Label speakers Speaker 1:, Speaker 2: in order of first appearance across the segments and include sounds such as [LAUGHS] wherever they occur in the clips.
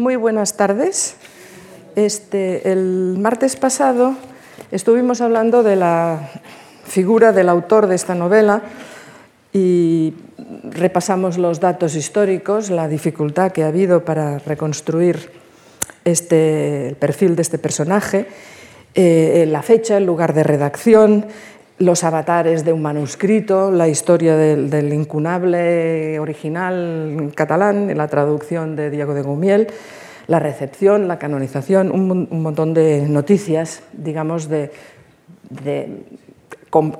Speaker 1: Muy buenas tardes. Este, el martes pasado estuvimos hablando de la figura del autor de esta novela y repasamos los datos históricos, la dificultad que ha habido para reconstruir este, el perfil de este personaje, eh, la fecha, el lugar de redacción, los avatares de un manuscrito, la historia del, incunable original catalán, la traducción de Diego de Gumiel, la recepción, la canonización, un, montón de noticias, digamos, de,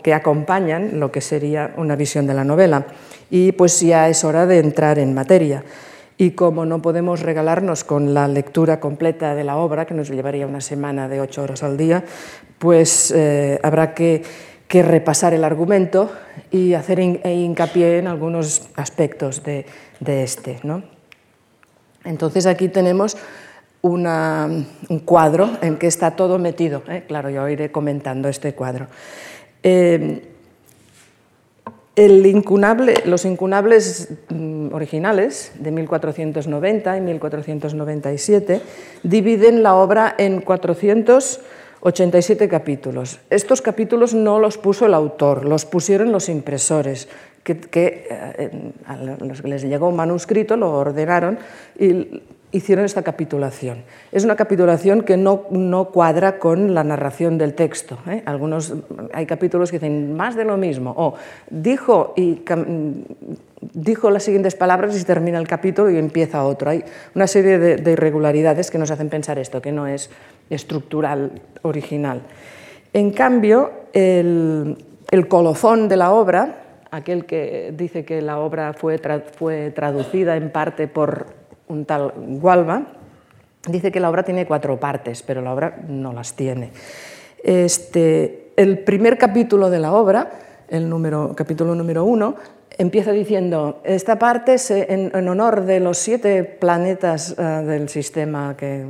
Speaker 1: que acompañan lo que sería una visión de la novela. Y pues ya es hora de entrar en materia. Y como no podemos regalarnos con la lectura completa de la obra, que nos llevaría una semana de ocho horas al día, pues eh, habrá que que repasar el argumento y hacer e hincapié en algunos aspectos de, este. ¿no? Entonces aquí tenemos un cuadro en que está todo metido. ¿eh? Claro, yo iré comentando este cuadro. Eh, los incunables mm, originales de 1490 y 1497 dividen la obra en 400 87 capítulos. Estos capítulos no los puso el autor, los pusieron los impresores, que, eh, les llegó un manuscrito, lo ordenaron y hicieron esta capitulación. Es una capitulación que no, no cuadra con la narración del texto. ¿eh? Algunos, hay capítulos que dicen más de lo mismo, o dijo, y, dijo las siguientes palabras y termina el capítulo y empieza otro. Hay una serie de, irregularidades que nos hacen pensar esto, que no es estructural, original. En cambio, el, colofón de la obra, aquel que dice que la obra fue, fue traducida en parte por un tal Gualba, dice que la obra tiene cuatro partes, pero la obra no las tiene. Este, el primer capítulo de la obra, el número, capítulo número uno, empieza diciendo, esta parte es en, honor de los siete planetas eh, del sistema que,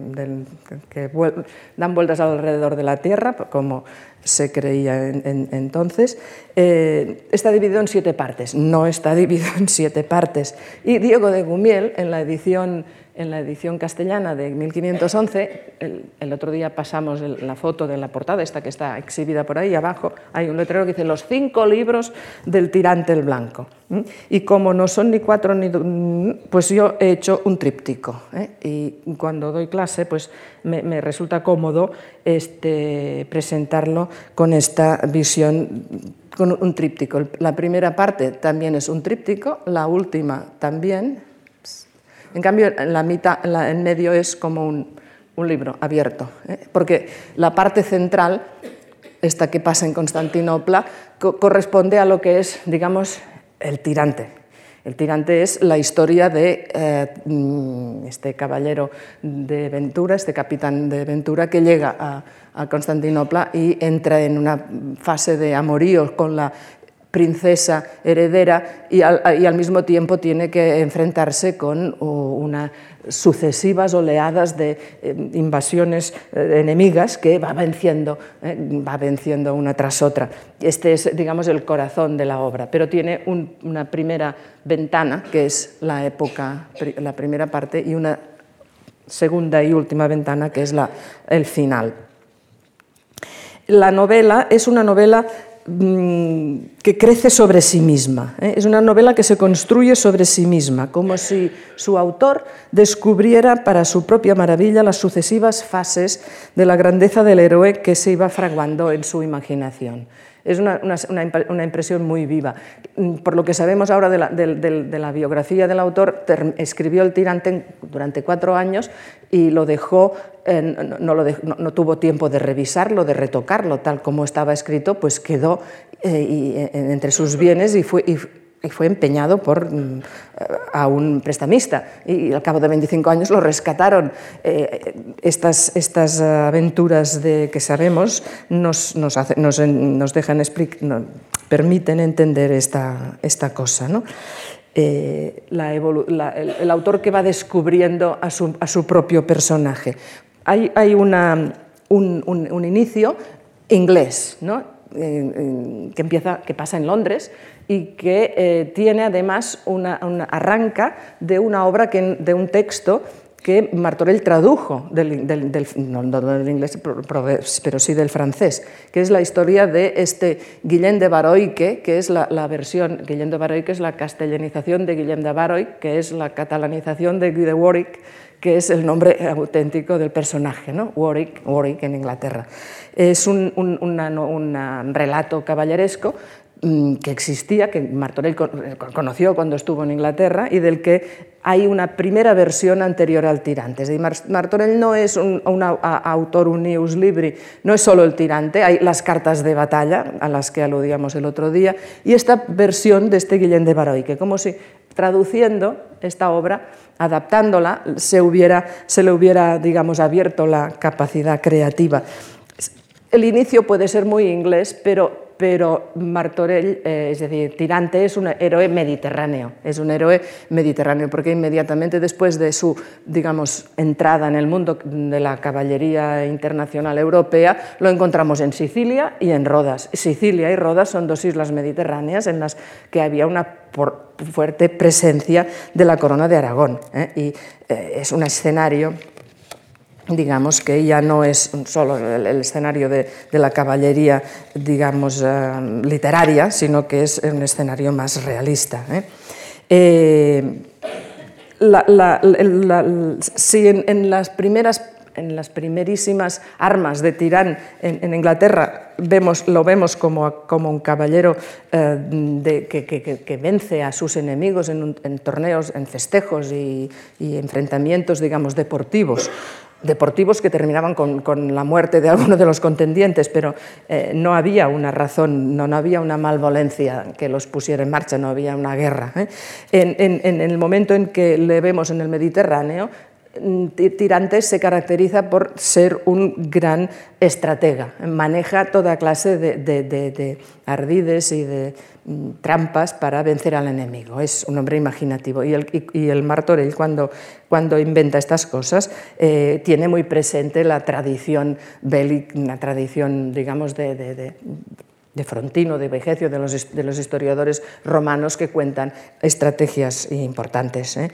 Speaker 1: dan vueltas alrededor de la Tierra, como se creía entonces, eh, está dividido en siete partes. No está [LAUGHS] dividido en siete partes. Y Diego de Gumiel, en la edición en la edición castellana de 1511, el, otro día pasamos la foto de la portada, esta que está exhibida por ahí abajo, hay un letrero que dice los cinco libros del tirante el blanco. Y como no son ni cuatro, ni pues yo he hecho un tríptico. ¿eh? Y cuando doy clase, pues me, resulta cómodo este, presentarlo con esta visión con un tríptico. La primera parte también es un tríptico, la última también, en cambio, la mitad, en medio es como un, libro abierto, ¿eh? porque la parte central, esta que pasa en Constantinopla, corresponde a lo que es, digamos, el tirante. El tirante es la historia de eh, mm, este caballero de Ventura, este capitán de Ventura, que llega a, a Constantinopla y entra en una fase de amorío con la princesa heredera y al, mismo tiempo tiene que enfrentarse con unas sucesivas oleadas de eh, invasiones eh, enemigas que va venciendo, eh, va venciendo una tras otra. Este es, digamos, el corazón de la obra, pero tiene una primera ventana, que es la época, la primera parte, y una segunda y última ventana, que es la, el final. La novela es una novela que crece sobre sí misma. ¿eh? Es una novela que se construye sobre sí misma, como si su autor descubriera para su propia maravilla las sucesivas fases de la grandeza del héroe que se iba fraguando en su imaginación. Es una, impresión muy viva. Mm, por lo que sabemos ahora de la, biografía del autor, escribió El tirante durante cuatro años y lo dejó, no, tuvo tiempo de revisarlo, de retocarlo, tal como estaba escrito, pues quedó eh, eh, entre sus bienes y fue, fue empeñado por, mm, a un prestamista y al cabo de 25 años lo rescataron. Eh, estas, estas aventuras de, que sabemos nos, nos, nos, dejan permiten entender esta, esta cosa. ¿no? Eh, la el, autor que va descubriendo a su, a su propio personaje. Hay, hay una, un, un, un, inicio inglés, ¿no? que, empieza, que pasa en Londres y que eh, tiene además una, arranca de una obra, de un texto que Martorell tradujo del, no, del inglés, pero sí del francés, que es la historia de este Guillem de Baroique, que es la, versión, Guillem de Baroique es la castellanización de Guillem de Baroy, que es la catalanización de Guy de Warwick, que es el nombre auténtico del personaje, ¿no? Warwick, Warwick en Inglaterra. Es un, un relato caballeresco que existía, que Martorell conoció cuando estuvo en Inglaterra y del que hay una primera versión anterior al tirante. Es decir, Martorell no es un, autor unius libri, no es solo el tirante, hay las cartas de batalla a las que aludíamos el otro día y esta versión de este Guillén de Baroy, que como si traduciendo esta obra, adaptándola, se, hubiera, se le hubiera, digamos, abierto la capacidad creativa. El inicio puede ser muy inglés, pero pero Martorell, eh, es decir, Tirante es un héroe mediterráneo, es un héroe mediterráneo, porque inmediatamente después de su, digamos, entrada en el mundo de la caballería internacional europea, lo encontramos en Sicilia y en Rodas. Sicilia y Rodas son dos islas mediterráneas en las que había una fuerte presencia de la corona de Aragón, ¿eh? y eh, es un escenario digamos que ya no es solo el, escenario de, la caballería, digamos, eh, literaria, sino que es un escenario más realista. ¿eh? Eh, si en, las primeras en las primerísimas armas de Tirán en, Inglaterra vemos, lo vemos como, como un caballero que, vence a sus enemigos en, torneos, en festejos y, y, enfrentamientos, digamos, deportivos deportivos que terminaban con, la muerte de alguno de los contendientes, pero eh, no había una razón, no, había una malvolencia que los pusiera en marcha, no había una guerra. ¿eh? En, el momento en que le vemos en el Mediterráneo, Tirantes se caracteriza por ser un gran estratega, maneja toda clase de ardides y de Mm, trampas para vencer al enemigo. Es un hombre imaginativo. Y el, y, el Martorell, cuando, cuando inventa estas cosas, eh, tiene muy presente la tradición bélica, una tradición, digamos, de, de, de Frontino, de Vegecio, de los, de los, historiadores romanos que cuentan estrategias importantes. ¿eh?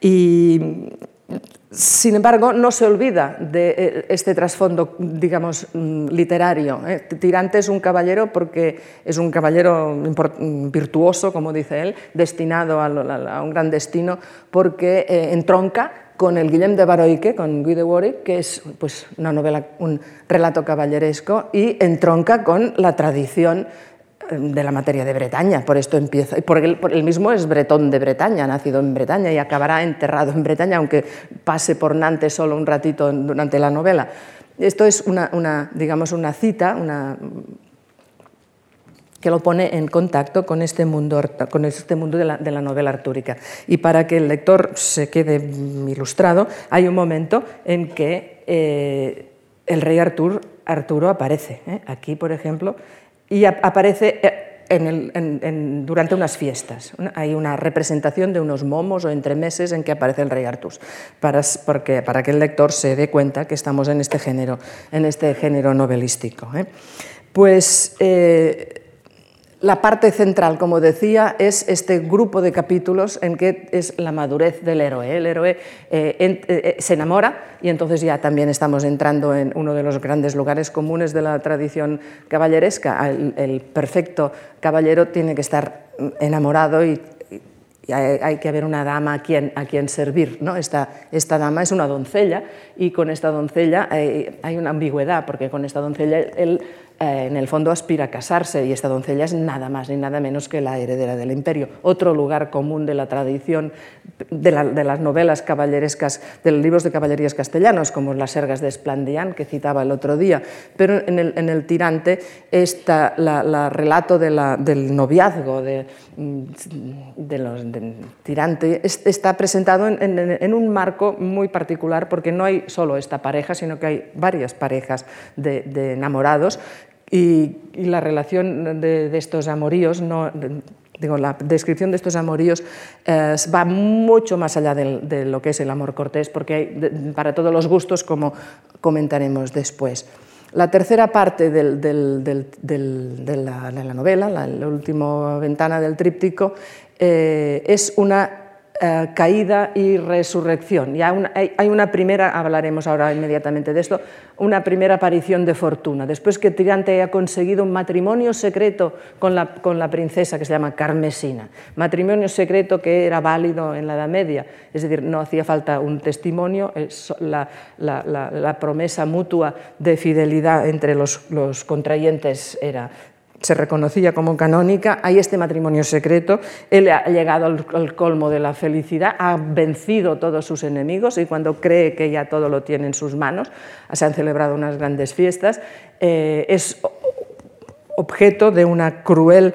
Speaker 1: Y sin embargo, no se olvida de eh, este trasfondo, digamos, mm, literario. ¿eh? Tirante es un caballero porque es un caballero virtuoso, como dice él, destinado a, un gran destino, porque eh, entronca con el Guillem de Baroique, con Guy de Warwick, que es pues, una novela, un relato caballeresco, y entronca con la tradición de la materia de Bretaña, por esto empieza, porque él, mismo es bretón de Bretaña, nacido en Bretaña y acabará enterrado en Bretaña, aunque pase por Nantes solo un ratito durante la novela. Esto es una, digamos, una cita una, que lo pone en contacto con este mundo, con este mundo de, la, novela artúrica. Y para que el lector se quede ilustrado, hay un momento en que eh, el rey Artur, Arturo aparece. ¿eh? Aquí, por ejemplo, y aparece eh, durante unas fiestas. Hay una representación de unos momos o entremeses en que aparece el rey Artus, para, que el lector se dé cuenta que estamos en este género, en este género novelístico. ¿eh? Pues eh, la parte central, como decía, es este grupo de capítulos en que es la madurez del héroe. El héroe eh, eh, eh, se enamora y entonces ya también estamos entrando en uno de los grandes lugares comunes de la tradición caballeresca. El, perfecto caballero tiene que estar enamorado y, hay, que haber una dama a quien, a quien servir. ¿no? Esta, esta dama es una doncella y con esta doncella hay una ambigüedad, porque con esta doncella él eh, en el fondo aspira a casarse y esta doncella es nada más ni nada menos que la heredera del imperio. Otro lugar común de la tradición de, las novelas caballerescas, de los libros de caballerías castellanos, como las sergas de Esplandián, que citaba el otro día. Pero en el, tirante, está la, relato del noviazgo de, de los tirante está presentado en, un marco muy particular, porque no hay solo esta pareja, sino que hay varias parejas de enamorados y, la relación de, estos amoríos, no, digo, la descripción de estos amoríos eh, va mucho más allá de, lo que es el amor cortés, porque hay para todos los gustos, como comentaremos después. La tercera parte de, la, novela, la, última ventana del tríptico, eh, es una eh, caída y resurrección. Ya hay una primera, hablaremos ahora inmediatamente de esto, una primera aparición de fortuna. Después que Tirante ha conseguido un matrimonio secreto con la, con la princesa que se llama Carmesina, matrimonio secreto que era válido en la Edad Media, es decir, no hacía falta un testimonio, la, la, la promesa mutua de fidelidad entre los, los contrayentes era se reconocía como canónica, hay este matrimonio secreto, él ha llegado al, colmo de la felicidad, ha vencido todos sus enemigos y cuando cree que ya todo lo tiene en sus manos, se han celebrado unas grandes fiestas, eh, es objeto de una cruel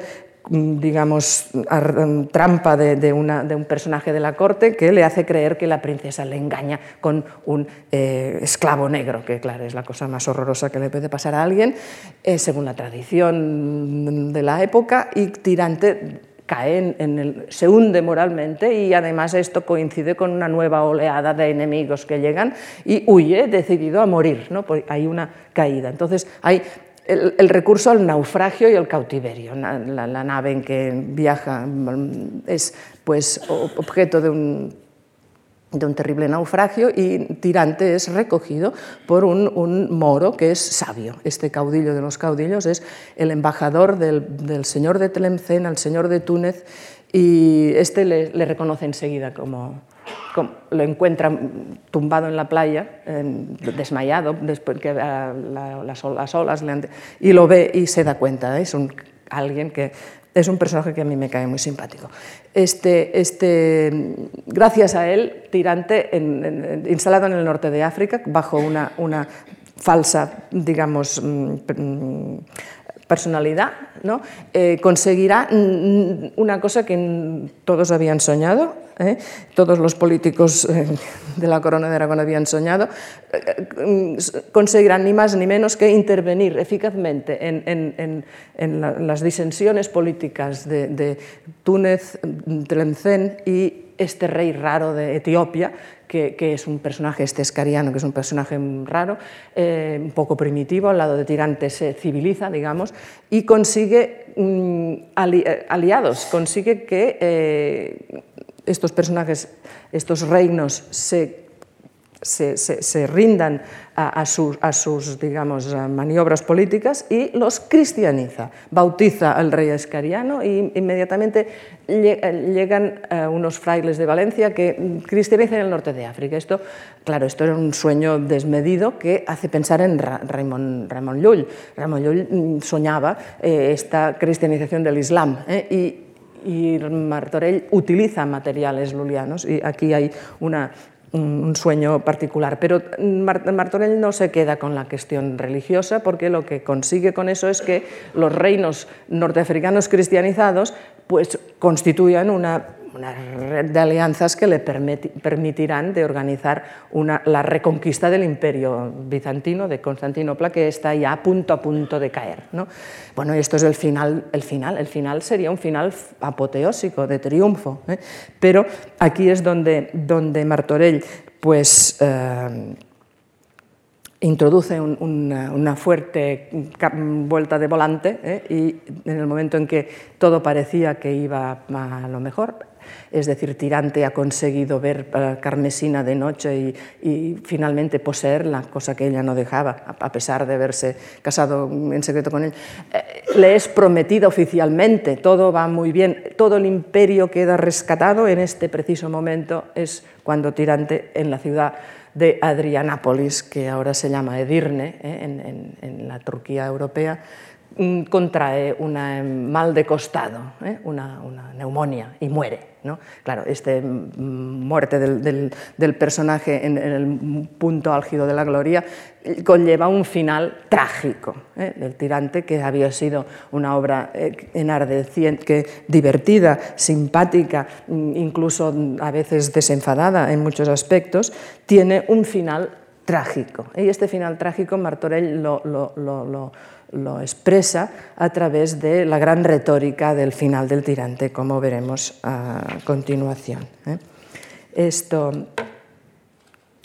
Speaker 1: digamos, mm, trampa de, un personaje de la corte que le hace creer que la princesa le engaña con un eh, esclavo negro, que claro, es la cosa más horrorosa que le puede pasar a alguien, eh, según la tradición de la época, y Tirante cae en el, se hunde moralmente y además esto coincide con una nueva oleada de enemigos que llegan y huye decidido a morir, ¿no? hay una caída. Entonces hay el, recurso al naufragio y al cautiverio. La, nave en que viaja mm, es pues, objeto de un, de un terrible naufragio y Tirante es recogido por un, moro que es sabio. Este caudillo de los caudillos es el embajador del, señor de Tlemcen al señor de Túnez y este le reconoce enseguida como, lo encuentra tumbado en la playa, desmayado, después que las, olas le y lo ve y se da cuenta. ¿eh? Es un, alguien que es un personaje que a mí me cae muy simpático. Este, este, gracias a él, Tirante, instalado en el norte de África, bajo una, una falsa, digamos, mm, personalidad, ¿no? Eh, conseguirá mm, una cosa que todos habían soñado, ¿eh? todos los políticos eh, de la corona de Aragón habían soñado, conseguirán ni más ni menos que intervenir eficazmente en, las disensiones políticas de, de Túnez, Tlemcen y este rey raro de Etiopía, que, es un personaje, este escariano, que es un personaje raro, eh, un poco primitivo, al lado de Tirante se civiliza, digamos, y consigue mm, eh, aliados, consigue que eh, estos personajes, estos reinos se se, rindan a, sus, digamos, maniobras políticas y los cristianiza. Bautiza al rey escariano e inmediatamente llegan eh, unos frailes de Valencia que cristianizan el norte de África. Esto, claro, esto era un sueño desmedido que hace pensar en Ramón, Ramón Llull. Ramón Llull mm, soñaba eh, esta cristianización del Islam eh, y y Martorell utiliza materiales lulianos y aquí hay una, un sueño particular. Pero Martorell no se queda con la cuestión religiosa porque lo que consigue con eso es que los reinos norteafricanos cristianizados pues, constituyan una una red de alianzas que le permitirán de organizar la reconquista del imperio bizantino de Constantinopla que está ya a punto a punto de caer. ¿no? Bueno, esto es el final, el final, el final sería un final apoteósico de triunfo, ¿eh? pero aquí es donde, donde Martorell pues, eh, introduce una, fuerte vuelta de volante ¿eh? y en el momento en que todo parecía que iba a lo mejor, es decir, Tirante ha conseguido ver a Carmesina de noche y, finalmente poseerla, cosa que ella no dejaba, a pesar de haberse casado en secreto con él. Eh, le es prometida oficialmente, todo va muy bien, todo el imperio queda rescatado en este preciso momento, es cuando Tirante en la ciudad de Adrianápolis, que ahora se llama Edirne, eh, en la Turquía europea, Mm, contrae un mal de costado, ¿eh? una, neumonía y muere. Claro, esta mm, muerte del, personaje en, el punto álgido de la gloria conlleva un final trágico ¿eh? del tirante, que había sido una obra eh, enardeciente, divertida, simpática, mm, incluso a veces desenfadada en muchos aspectos, tiene un final trágico. Y este final trágico Martorell lo expresa a través de la gran retórica del final del tirante, como veremos a continuación. ¿eh? Esto,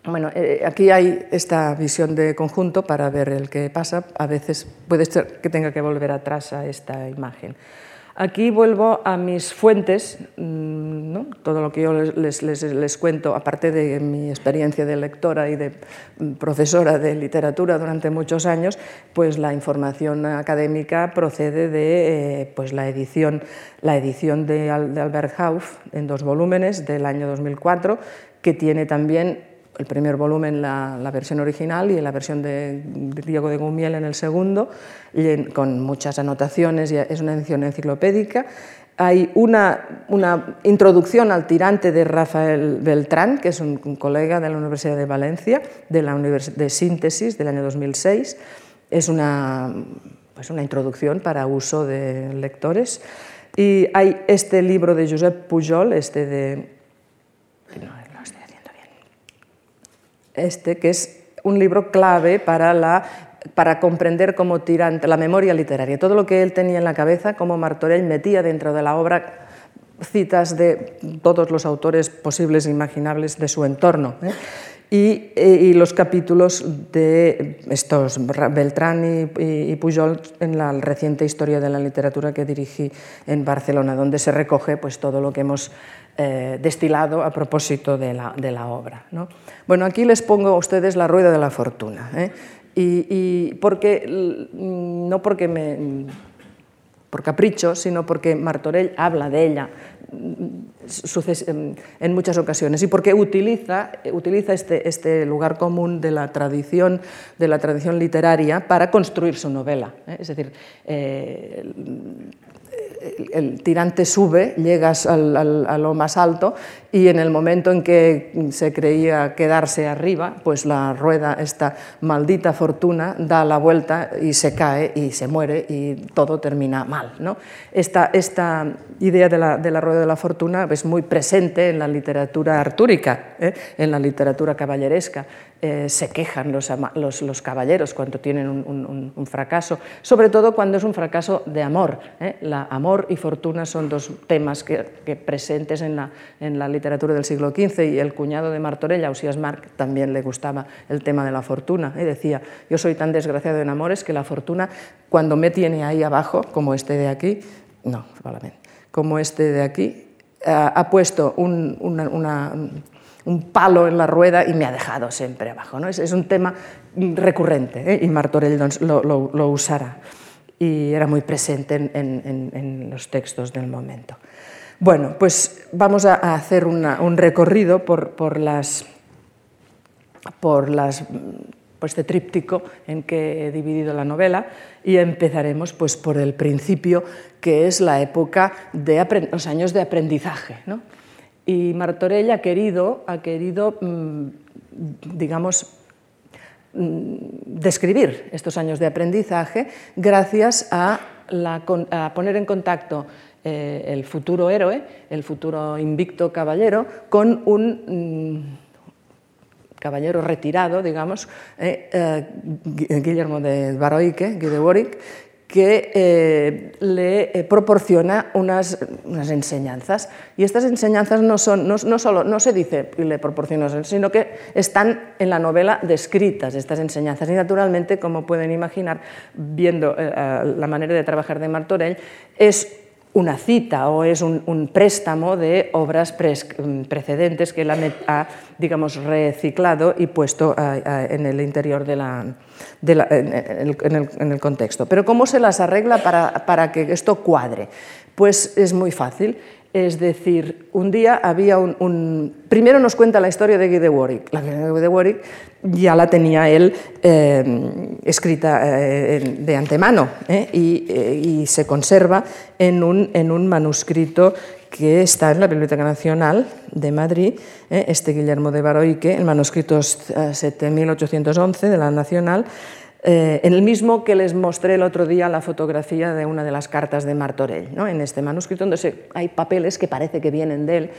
Speaker 1: bueno, eh, aquí hay esta visión de conjunto para ver el que pasa. A veces puede ser que tenga que volver atrás a esta imagen. Aquí vuelvo a mis fuentes, mm, todo lo que yo les, les, cuento, aparte de mi experiencia de lectora y de mm, profesora de literatura durante muchos años, pues la información académica procede de eh, pues la edición, la edición de, de Albert Hauff en dos volúmenes del año 2004, que tiene también el primer volumen la, la, versión original y la versión de, Diego de Gumiel en el segundo, con muchas anotaciones, y es una edición enciclopédica. Hay una, una, introducción al tirante de Rafael Beltrán, que es un, colega de la Universidad de Valencia, de la Univers de Síntesis del año 2006. Es una, pues una introducción para uso de lectores. Y hay este libro de Josep Pujol, este de este, que es un libro clave para, la, para comprender como tirante la memoria literaria. Todo lo que él tenía en la cabeza, como Martorell metía dentro de la obra citas de todos los autores posibles e imaginables de su entorno. ¿eh? Y, eh, y, los capítulos de estos Beltrán y, y, Pujol en la reciente historia de la literatura que dirigí en Barcelona, donde se recoge pues, todo lo que hemos eh, destilado a propósito de la, de la obra. ¿no? Bueno, aquí les pongo a ustedes la rueda de la fortuna. ¿eh? Y, porque, no porque me, por capricho, sino porque Martorell habla de ella en muchas ocasiones y porque utiliza, utiliza este, este, lugar común de la tradición, de la tradición literaria para construir su novela. ¿eh? Es decir, eh, el tirante sube, llegas al, a lo más alto y en el momento en que se creía quedarse arriba, pues la rueda, esta maldita fortuna, da la vuelta y se cae y se muere y todo termina mal. ¿no? Esta, esta idea de la, de la, rueda de la fortuna es muy presente en la literatura artúrica, ¿eh? en la literatura caballeresca. Eh, se quejan los, los, los, caballeros cuando tienen un, un, un, fracaso, sobre todo cuando es un fracaso de amor. ¿eh? La amor y fortuna son dos temas que, que presentes en la, en la, literatura del siglo XV y el cuñado de Martorell, Ausías Marc, también le gustaba el tema de la fortuna. ¿eh? Decía, yo soy tan desgraciado en amores que la fortuna, cuando me tiene ahí abajo, como este de aquí, no, como este de aquí, ha puesto un, una, una un palo en la rueda y me ha dejado siempre abajo. ¿no? Es, es un tema recurrente ¿eh? y Martorell lo, lo, lo, y era muy presente en, en, en, los textos del momento. Bueno, pues vamos a, hacer un recorrido por, por, las, por, las, por este tríptico en que he dividido la novela y empezaremos pues, por el principio, que es la época de los años de aprendizaje. ¿no? Y Martorell ha querido, ha querido mm, digamos, mm, describir estos años de aprendizaje gracias a poner en contacto eh, el futuro héroe, el futuro invicto caballero, con un mm, caballero retirado, digamos, eh, eh, Guillermo de Baroique, Guy de Warwick, que eh, le eh, proporciona unas, unas, enseñanzas. Y estas enseñanzas no, son, no, no solo no se dice y le proporciona, sino que están en la novela descritas, estas enseñanzas. Y naturalmente, como pueden imaginar, viendo eh, la manera de trabajar de Martorell, es una cita o es un, préstamo de obras mm, precedentes que él ha, digamos, reciclado y puesto a, a, en el interior de la, de la en, el, en, el, en, el, contexto. Pero ¿cómo se las arregla para, para que esto cuadre? Pues es muy fácil. Es decir, un día había un, Primero nos cuenta la historia de Guy de Warwick. La de Warwick ya la tenía él eh, escrita eh, de antemano eh, y, se conserva en un, en un, manuscrito que está en la Biblioteca Nacional de Madrid, este Guillermo de Baroique, el manuscrito 7811 de la Nacional, eh, en el mismo que les mostré el otro día la fotografía de una de las cartas de Martorell. ¿no? En este manuscrito, donde hay papeles que parece que vienen de él,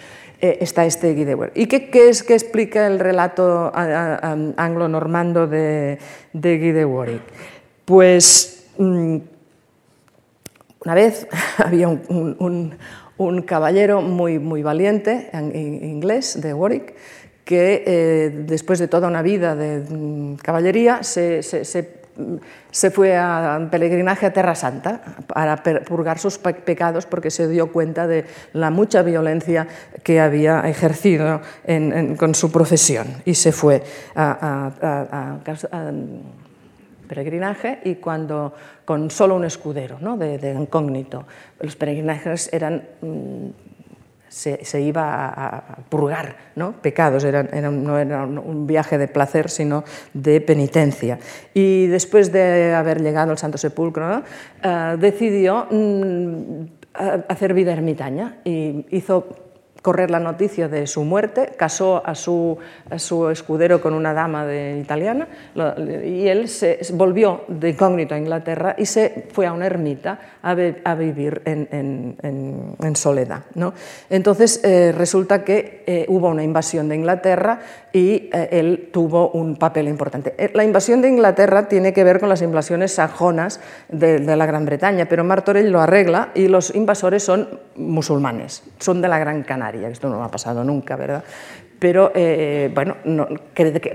Speaker 1: eh, está este Warwick. ¿Y qué, es que explica el relato anglo-normando de, de Guy de Warwick? Pues mm, una vez [LAUGHS] había un, caballero muy, muy valiente, en, en inglés, de Warwick, que eh, después de toda una vida de mm, caballería se, se, se, fue a peregrinaje a Terra Santa para purgar sus pecados porque se dio cuenta de la mucha violencia que había ejercido con su profesión y se fue a, peregrinaje y cuando con solo un escudero ¿no? de, incógnito. Los peregrinajes eran mm, se, iba a, purgar ¿no? pecados, no era un viaje de placer, sino de penitencia. Y después de haber llegado al Santo Sepulcro, eh, decidió mm, hacer vida ermitaña y hizo correr la noticia de su muerte, casó a su, su escudero con una dama de, italiana y él se volvió de incógnito a Inglaterra y se fue a una ermita a, vivir en, soledad. ¿no? Entonces eh, resulta que eh, hubo una invasión de Inglaterra y eh, él tuvo un papel importante. La invasión de Inglaterra tiene que ver con las invasiones sajonas de, de la Gran Bretaña, pero Martorell lo arregla y los invasores son musulmanes, son de la Gran Canaria esto no ha pasado nunca, ¿verdad? Pero eh, bueno,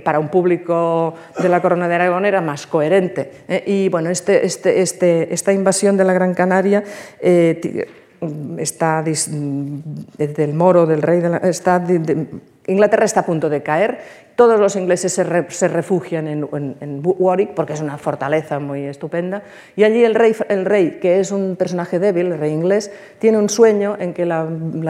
Speaker 1: para un público de la Corona de Aragón era más coherente. ¿eh? Y bueno, este, este, este, esta invasión de la Gran Canaria eh, está desde el moro del rey, de está Inglaterra está a punto de caer todos los ingleses se, refugian en, Warwick porque es una fortaleza muy estupenda y allí el rey, el rey, que es un personaje débil, el rey inglés, tiene un sueño en que la,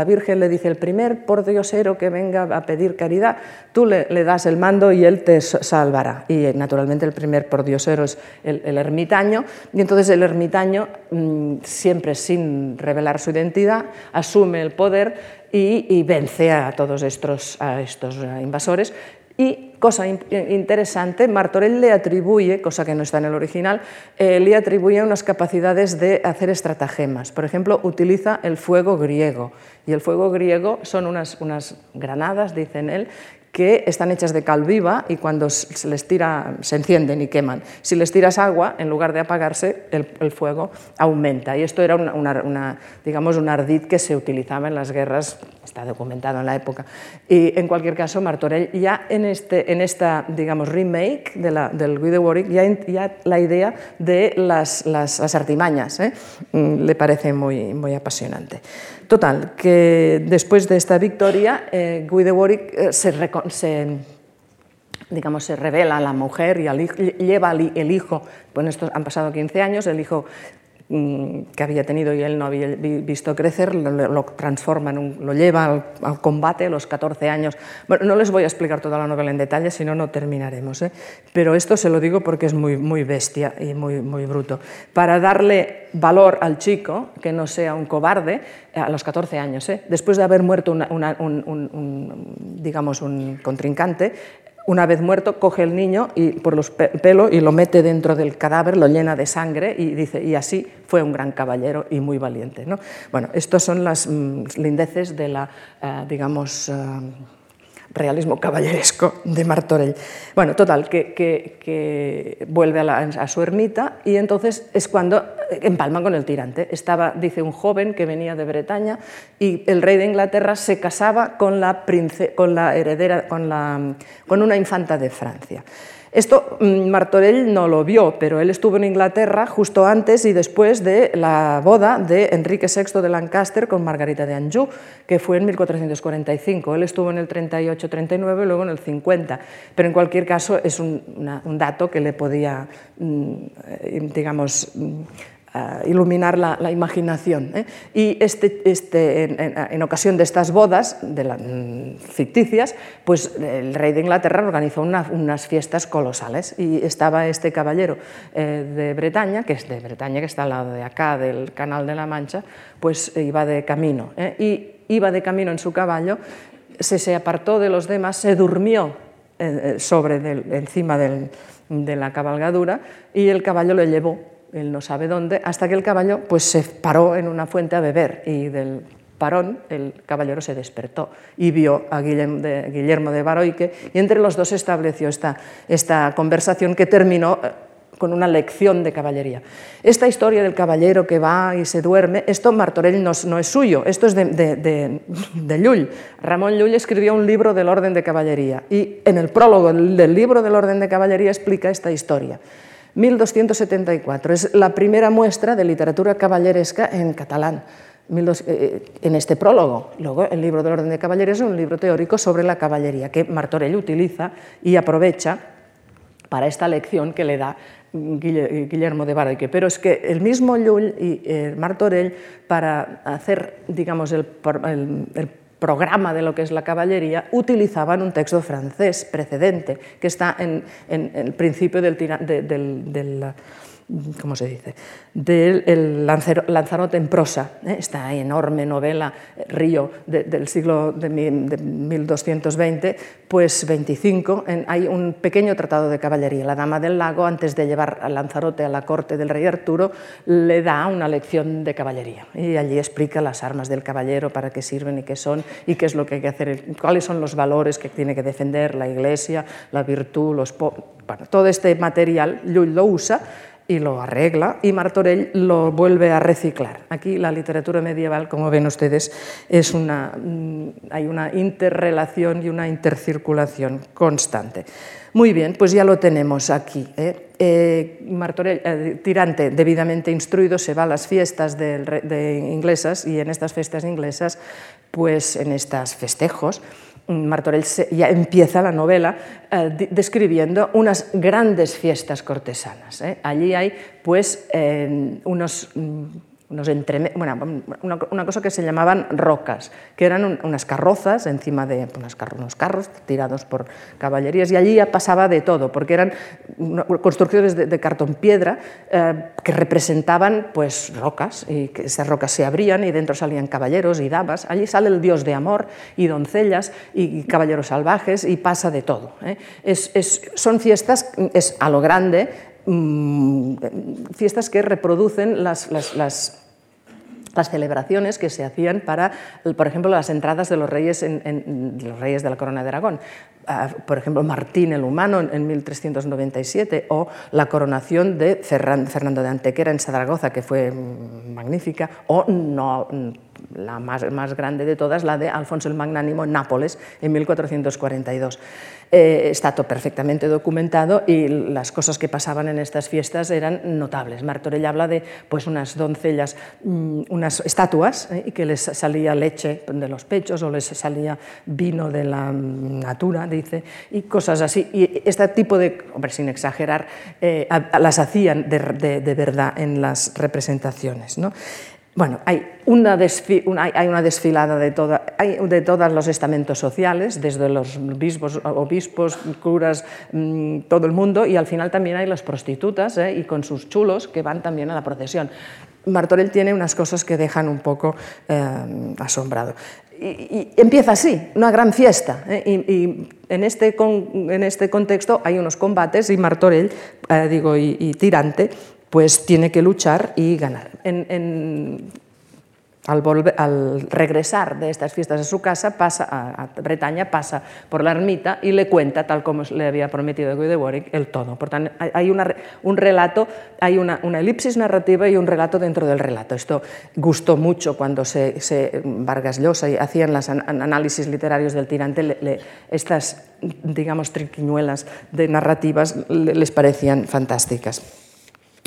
Speaker 1: Virgen le dice el primer pordiosero que venga a pedir caridad, tú le, das el mando y él te salvará. Y naturalmente el primer pordiosero es el, ermitaño y entonces el ermitaño, mm, siempre sin revelar su identidad, asume el poder y, vence a todos estos, estos invasores y, cosa interesante, Martorell le atribuye, cosa que no está en el original, eh, le atribuye unas capacidades de hacer estratagemas. Por ejemplo, utiliza el fuego griego. Y el fuego griego son unas, unas granadas, dicen él, que están hechas de cal viva y cuando se les tira, se encienden y queman. Si les tiras agua, en lugar de apagarse, el, fuego aumenta. Y esto era una, digamos, un ardid que se utilizaba en las guerras, está documentado en la época. Y en cualquier caso, Martorell ya en, este, esta, digamos, remake de la, del Guy de Warwick, ya, ya, la idea de las, las, artimañas ¿eh? mm, le parece muy, muy apasionante. Total, que después de esta victoria, eh, eh, se, digamos, se revela a la mujer y lleva el hijo, bueno, estos han pasado 15 años, el hijo que había tenido y él no había visto crecer, lo, transforma, lo lleva al, combate a los 14 años. Bueno, no les voy a explicar toda la novela en detalle, si no, no terminaremos. ¿eh? Pero esto se lo digo porque es muy, muy bestia y muy, muy bruto. Para darle valor al chico, que no sea un cobarde, a los 14 años, ¿eh? después de haber muerto un, digamos, un contrincante, una vez muerto, coge el niño y, por los pelos y lo mete dentro del cadáver, lo llena de sangre y dice, y así fue un gran caballero y muy valiente. ¿no? Bueno, estos son las mm, lindeces de eh, digamos, eh, realismo caballeresco de Martorell. Bueno, total, que, vuelve a, su ermita y entonces es cuando empalman con el tirante. Estaba, dice, un joven que venía de Bretaña y el rey de Inglaterra se casaba con la, con la heredera, con, la, una infanta de Francia. Esto mm, Martorell no lo vio, pero él estuvo en Inglaterra justo antes y después de la boda de Enrique VI de Lancaster con Margarita de Anjou, que fue en 1445. Él estuvo en el 38-39 y luego en el 50, pero en cualquier caso es un, dato que le podía, mm, eh, digamos, mm, iluminar la, imaginación. ¿eh? Y este, este, en, ocasión de estas bodas de mm, ficticias, pues el rey de Inglaterra organizó unas fiestas colosales y estaba este caballero eh, de Bretaña, que es de Bretaña, que está al lado de acá del Canal de la Mancha, pues iba de camino. ¿eh? Y iba de camino en su caballo, se, se apartó de los demás, se durmió sobre encima de la cabalgadura y el caballo le llevó él no sabe dónde, hasta que el caballo pues, se paró en una fuente a beber y del parón el caballero se despertó y vio a Guillermo de, de Baroique y entre los dos estableció esta, esta conversación que terminó eh, con una lección de caballería. Esta historia del caballero que va y se duerme, esto Martorell no, no es suyo, esto es de, de, de, Llull. Ramón Llull escribió un libro del orden de caballería y en el prólogo del libro del orden de caballería explica esta historia. 1274. Es la primera muestra de literatura caballeresca en catalán eh, en este prólogo. Luego, el libro del orden de caballeros es un libro teórico sobre la caballería que Martorell utiliza y aprovecha para esta lección que le da Guillermo de Baraque. Pero es que el mismo Llull y eh, Martorell, para hacer, digamos, el, programa de lo que es la caballería, utilizaban un texto francés precedente, que está en, el principio del, del ¿cómo se dice?, del Lanzarote en prosa, ¿eh? esta enorme novela Río del siglo de, 1220, pues 25, hay un pequeño tratado de caballería. La Dama del Lago, antes de llevar a Lanzarote a la corte del rey Arturo, le da una lección de caballería y allí explica las armas del caballero, para qué sirven y qué son, y qué es lo que hay que hacer, cuáles son los valores que tiene que defender la iglesia, la virtud, los... Bueno, todo este material Llull lo usa y lo arregla y Martorell lo vuelve a reciclar. Aquí la literatura medieval, como ven ustedes, es una, mm, hay una interrelación y una intercirculación constante. Muy bien, pues ya lo tenemos aquí. ¿eh? Eh, Martorell, eh, tirante debidamente instruido, se va a las fiestas de inglesas y en estas fiestas inglesas, pues en estos festejos, Martorell ya empieza la novela eh, describiendo unas grandes fiestas cortesanas. ¿eh? Allí hay pues unos mm, bueno, una, cosa que se llamaban rocas, que eran unas carrozas encima de unos carros, tirados por caballerías, y allí ya pasaba de todo, porque eran construcciones de, cartón piedra eh, que representaban pues, rocas, y que esas rocas se abrían y dentro salían caballeros y damas. Allí sale el dios de amor y doncellas y caballeros salvajes y pasa de todo. ¿eh? son fiestas, es a lo grande, Mm, fiestas que reproducen las, celebraciones que se hacían para, por ejemplo, las entradas de los reyes, de la corona de Aragón. Ah, por ejemplo, Martín el Humano en 1397 o la coronación de Fernando de Antequera en Zaragoza, que fue magnífica, o no, la más, más, grande de todas, la de Alfonso el Magnánimo en Nápoles en 1442. Eh, está todo perfectamente documentado y las cosas que pasaban en estas fiestas eran notables. Martorell habla de pues, unas doncellas, mm, unas estatuas, eh, y que les salía leche de los pechos o les salía vino de la natura, dice, y cosas así. Y este tipo de, hombre, sin exagerar, eh, las hacían de, de, verdad en las representaciones. ¿no? Bueno, hay una, desfilada de, todos los estamentos sociales, desde los obispos, obispos curas, mm, todo el mundo, y al final también hay las prostitutas ¿eh? y con sus chulos que van también a la procesión. Martorell tiene unas cosas que dejan un poco eh, asombrado. Y, empieza así, una gran fiesta. ¿eh? Y, en, este en, este contexto hay unos combates y Martorell, digo, y Tirante pues tiene que luchar y ganar. al, regresar de estas fiestas a su casa, pasa a, Bretaña, pasa por la ermita y le cuenta, tal como le había prometido Guy de Warwick, el todo. Hay un relato, hay una, elipsis narrativa y un relato dentro del relato. Esto gustó mucho cuando se, Vargas Llosa hacían los análisis literarios del tirante, estas, digamos, triquiñuelas de narrativas les parecían fantásticas.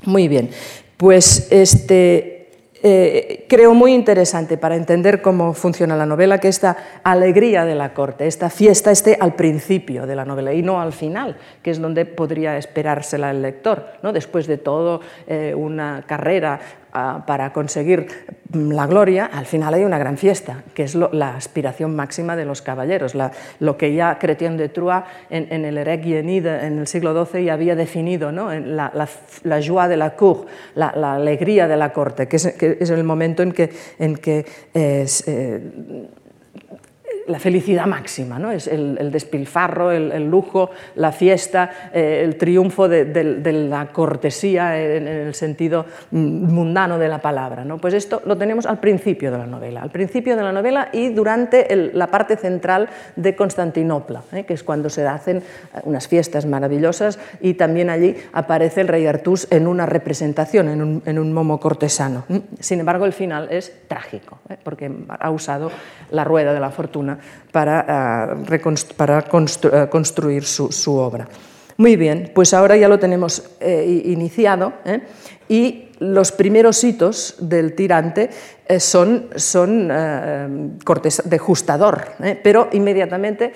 Speaker 1: Muy bien, pues este, eh, creo muy interesante para entender cómo funciona la novela que esta alegría de la corte, esta fiesta esté al principio de la novela y no al final, que es donde podría esperársela el lector. ¿no? Después de todo, eh, una carrera para conseguir la gloria, al final hay una gran fiesta, que es la aspiración máxima de los caballeros, lo que ya Chrétien de Troyes en, el Erec en el siglo XII ya había definido, ¿no? la, la, joie de la cour, la, alegría de la corte, que es, el momento en que, en que eh, la felicidad máxima, ¿no? es el, despilfarro, el, lujo, la fiesta, eh, el triunfo de, la cortesía en, el sentido mundano de la palabra. ¿no? Pues esto lo tenemos al principio de la novela, al principio de la novela y durante la parte central de Constantinopla, ¿eh? que es cuando se hacen unas fiestas maravillosas y también allí aparece el rey Artús en una representación, en un, momo cortesano. Sin embargo, el final es trágico, ¿eh? porque ha usado la rueda de la fortuna para, eh, para eh, construir su, obra. Muy bien, pues ahora ya lo tenemos eh, iniciado ¿eh? y los primeros hitos del tirante son, son de justador, pero inmediatamente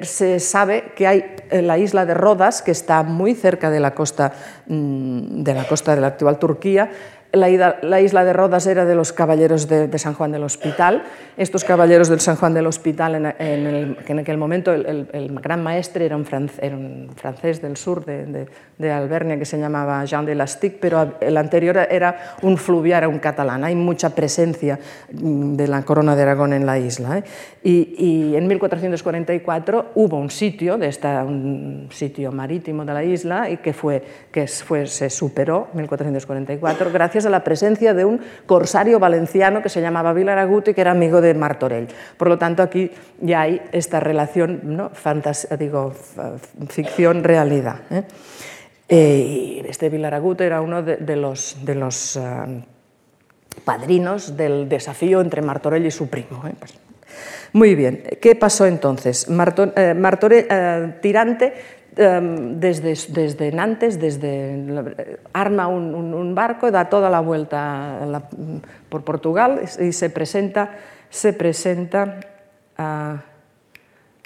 Speaker 1: se sabe que hay la isla de Rodas, que está muy cerca de la costa mm, de la, costa de la actual Turquía, la, isla de Rodas era de los caballeros de, San Juan del Hospital. Estos caballeros del San Juan del Hospital, en, en, aquel momento el, gran maestre era un, francés del sur de, Albernia que se llamaba Jean de Lastic, pero el anterior era un fluviar, un catalán. Hay mucha presencia mm, de la corona de Aragón en la isla. ¿eh? Y, en 1444 hubo un sitio, de esta, un sitio marítimo de la isla, y que, fue, que fue, se superó en 1444 gracias la presencia de un corsario valenciano que se llamaba Vilaragut y que era amigo de Martorell. Por lo tanto, aquí ya hay esta relación, ¿no? digo, ficción-realidad. ¿eh? Eh, este Vilaragut era uno de, los, de los eh, padrinos del desafío entre Martorell y su primo. Pues, muy bien, ¿qué pasó entonces? Martorell, Tirante desde, desde, Nantes, desde, arma un, barco, da toda la vuelta por Portugal y se presenta, se presenta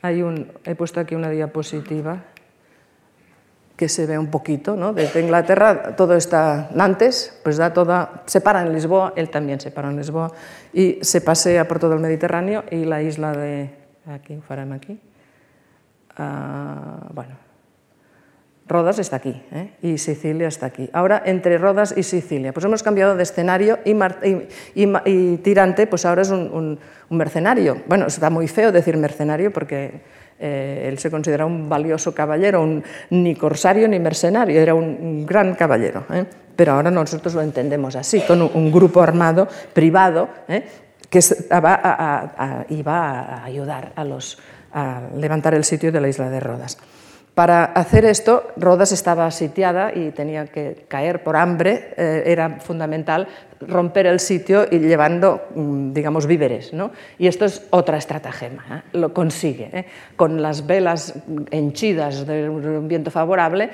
Speaker 1: hay un, he puesto aquí una diapositiva que se ve un poquito, ¿no? desde Inglaterra todo está Nantes, pues da toda, se para en Lisboa, él también se para en Lisboa y se pasea por todo el Mediterráneo y la isla de, aquí, aquí, uh, bueno, Rodas está aquí ¿eh? y Sicilia está aquí. Ahora, entre Rodas y Sicilia, pues hemos cambiado de escenario y, Tirante, pues ahora es un, mercenario. Bueno, está muy feo decir mercenario porque eh, él se considera un valioso caballero, un, ni corsario ni mercenario, era un, gran caballero. ¿eh? Pero ahora nosotros lo entendemos así, con un, grupo armado privado que iba a ayudar a, los, a levantar el sitio de la isla de Rodas. Para hacer esto, Rodas estaba sitiada y tenía que caer por hambre. Eh, era fundamental romper el sitio y llevando, mm, digamos, víveres. ¿no? Y esto es otra estratagema, ¿eh? lo consigue. ¿eh? Con las velas henchidas de un viento favorable,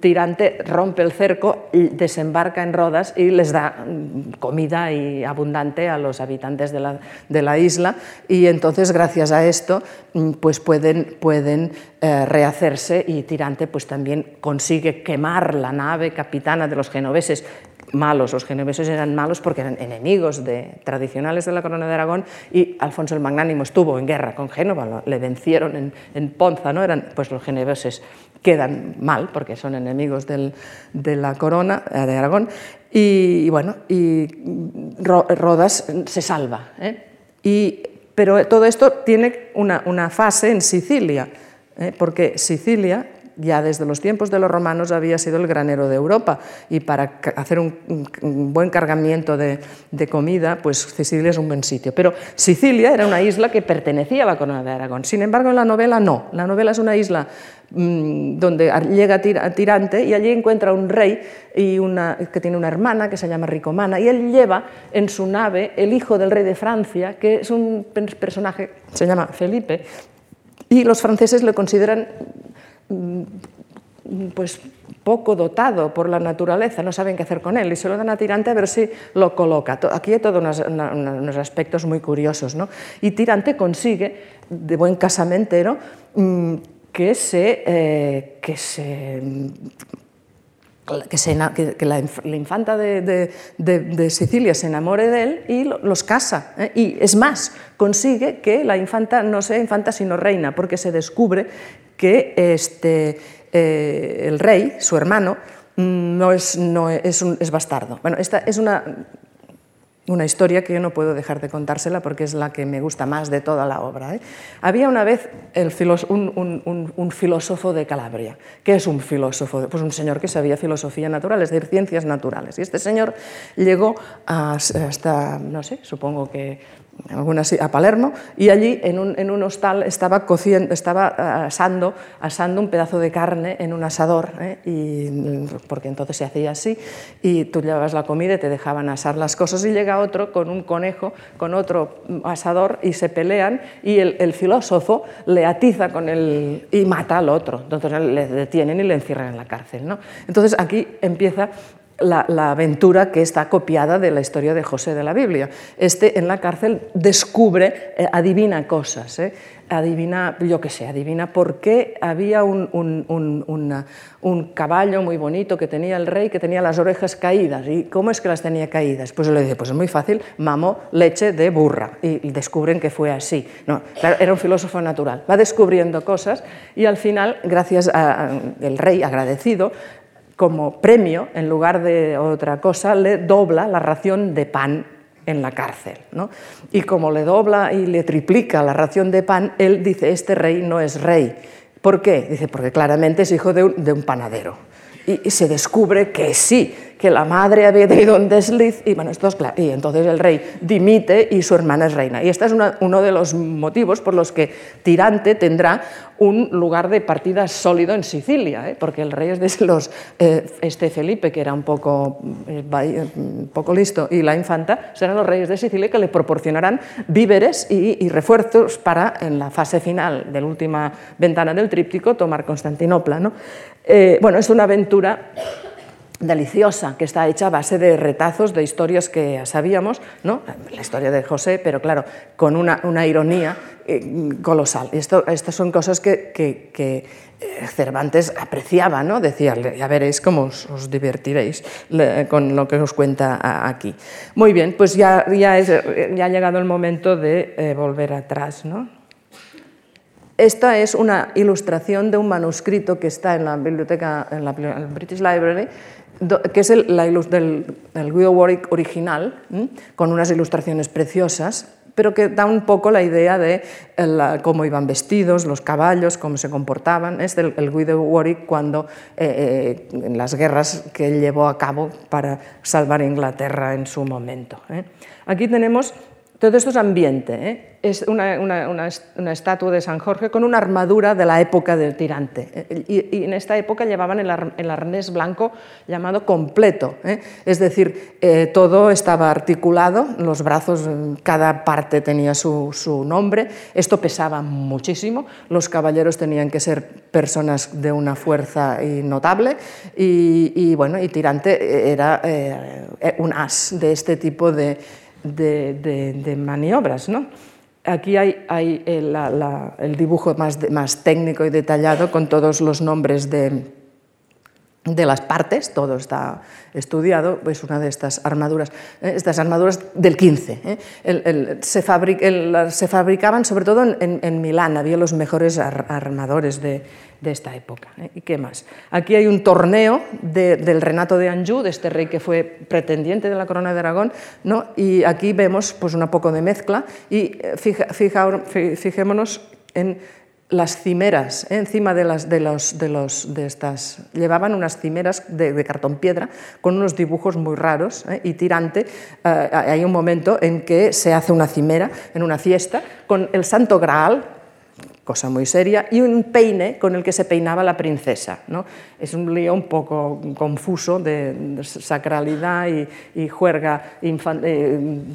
Speaker 1: Tirante rompe el cerco, desembarca en Rodas y les da mm, comida y abundante a los habitantes de la, de la isla. Y entonces, gracias a esto, mm, pues pueden, pueden eh, rehacerse y Tirante pues también consigue quemar la nave capitana de los genoveses malos, los genoveses eran malos porque eran enemigos de, tradicionales de la corona de Aragón y Alfonso el Magnánimo estuvo en guerra con Génova, le vencieron en, Ponza, ¿no? eran, pues los genoveses quedan mal porque son enemigos de la corona eh, de Aragón y, bueno, y Rodas se salva. ¿eh? Y, pero todo esto tiene una, fase en Sicilia, ¿eh? porque Sicilia ya desde los tiempos de los romanos había sido el granero de Europa y para hacer un, buen cargamiento de, comida, pues Sicilia es un buen sitio. Pero Sicilia era una isla que pertenecía a la corona de Aragón. Sin embargo, en la novela no. La novela es una isla mm, donde llega Tirante y allí encuentra un rey y una, que tiene una hermana que se llama Ricomana y él lleva en su nave el hijo del rey de Francia, que es un personaje, se llama Felipe, y los franceses le consideran pues poco dotado por la naturaleza, no saben qué hacer con él y se lo dan a Tirante a ver si lo coloca. Aquí hay todos unos, aspectos muy curiosos. ¿no? Y Tirante consigue, de buen casamentero, mm, que, se, eh, que se que, la, infanta de, Sicilia se enamore de él y los casa. ¿eh? Y es más, consigue que la infanta no sea infanta sino reina, porque se descubre que este, eh, el rey, su hermano, mm, no es, no es, bastardo. Bueno, esta es una una historia que yo no puedo dejar de contársela porque es la que me gusta más de toda la obra. ¿eh? Había una vez el un, filósofo de Calabria. ¿Qué es un filósofo? Pues un señor que sabía filosofía natural, es decir, ciencias naturales. Y este señor llegó hasta, no sé, supongo que a Palermo, y allí en un, en un hostal estaba, cociendo, estaba asando, asando un pedazo de carne en un asador, ¿eh? y, porque entonces se hacía así, y tú llevabas la comida y te dejaban asar las cosas, y llega otro con un conejo, con otro asador, y se pelean, y el, el filósofo le atiza con el, y mata al otro, entonces le detienen y le encierran en la cárcel. ¿no? Entonces aquí empieza la, aventura que está copiada de la historia de José de la Biblia. Este en la cárcel descubre, eh, adivina cosas, eh, adivina, yo qué sé, adivina por qué había un, un, caballo muy bonito que tenía el rey que tenía las orejas caídas. ¿Y cómo es que las tenía caídas? Pues le dice, pues es muy fácil, mamó leche de burra. Y descubren que fue así. No, era un filósofo natural. Va descubriendo cosas y al final, gracias al rey agradecido, como premio, en lugar de otra cosa, le dobla la ración de pan en la cárcel. Y como le dobla y le triplica la ración de pan, él dice, este rey no es rey. ¿Por qué? Dice, porque claramente es hijo de un, panadero. Y, se descubre que sí, que la madre había tenido un desliz y, bueno, esto es claro, y entonces el rey dimite y su hermana es reina. Y este es uno de los motivos por los que Tirante tendrá un lugar de partida sólido en Sicilia, ¿eh? porque el rey es de los, eh, este Felipe, que era un poco, eh, poco listo, y la infanta serán los reyes de Sicilia que le proporcionarán víveres y, y refuerzos para, en la fase final de la última ventana del tríptico, tomar Constantinopla. ¿no? Bueno, es una aventura deliciosa, que está hecha a base de retazos de historias que ya sabíamos, ¿no? la historia de José, pero claro, con una, ironía eh, colosal. Esto, estas son cosas que, eh, Cervantes apreciaba, ¿no? decía, ya veréis cómo os, divertiréis con lo que os cuenta aquí. Muy bien, pues ya, ya, ha llegado el momento de eh, volver atrás. ¿no? Esta es una ilustración de un manuscrito que está en la biblioteca, en la British Library, que es el, la, del, Guido Warwick original, con unas ilustraciones preciosas, pero que da un poco la idea de eh, cómo iban vestidos, los caballos, cómo se comportaban. Es el, el Guido Warwick cuando, eh, eh, las guerras que él llevó a cabo para salvar Inglaterra en su momento. Aquí tenemos todo esto es ambiente. ¿eh? Es una, estatua de San Jorge con una armadura de la época del tirante. ¿eh? Y, en esta época llevaban el, arnés blanco llamado completo. ¿eh? Es decir, todo estaba articulado, los brazos, cada parte tenía su, su, nombre. Esto pesaba muchísimo. Los caballeros tenían que ser personas de una fuerza notable. Y, y bueno, y tirante era un as de este tipo de de, maniobras. ¿no? Aquí hay, hay el, dibujo más, técnico y detallado con todos los nombres de, de las partes, todo está estudiado, es una de estas armaduras, eh, estas armaduras del 15. ¿eh? se, fabricaban sobre todo en, Milán, había los mejores armadores de, de esta época. ¿eh? ¿Y qué más? Aquí hay un torneo del Renato de Anjou, de este rey que fue pretendiente de la corona de Aragón, ¿no? y aquí vemos pues, un poco de mezcla y fija, fijémonos en las cimeras, ¿eh? encima de, las, de, los, de, los, de estas, llevaban unas cimeras de, cartón piedra con unos dibujos muy raros ¿eh? y tirante. Eh, hay un momento en que se hace una cimera en una fiesta con el Santo Graal, cosa muy seria, y un peine con el que se peinaba la princesa. ¿no? Es un lío un poco confuso de, sacralidad y, y juerga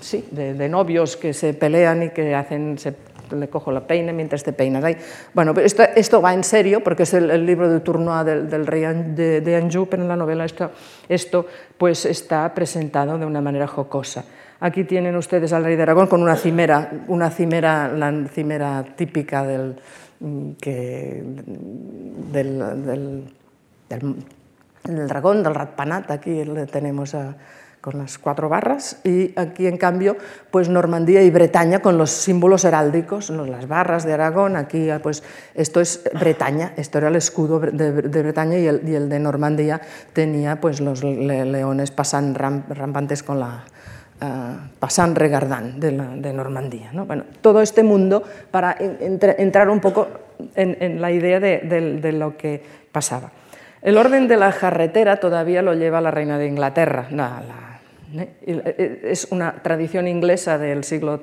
Speaker 1: sí, de, novios que se pelean y que hacen, le cojo la peine mientras te peinas ahí. Bueno, esto, esto va en serio porque es el, libro de Tournois del, del rey de, de, Anjou, pero en la novela esto, esto pues está presentado de una manera jocosa. Aquí tienen ustedes al rey de Aragón con una cimera, una cimera, la cimera típica del, que, del, del, del, dragón, del ratpanat, aquí le tenemos con las cuatro barras, y aquí en cambio pues Normandía y Bretaña con los símbolos heráldicos, las barras de Aragón, aquí pues esto es Bretaña, esto era el escudo de, Bretaña y el, de Normandía tenía pues los leones pasan rampantes con la uh, pasan regardán de, de Normandía. ¿no? Bueno, todo este mundo para entrar un poco en, la idea de, lo que pasaba. El orden de la jarretera todavía lo lleva la reina de Inglaterra, la, la Es una tradición inglesa del siglo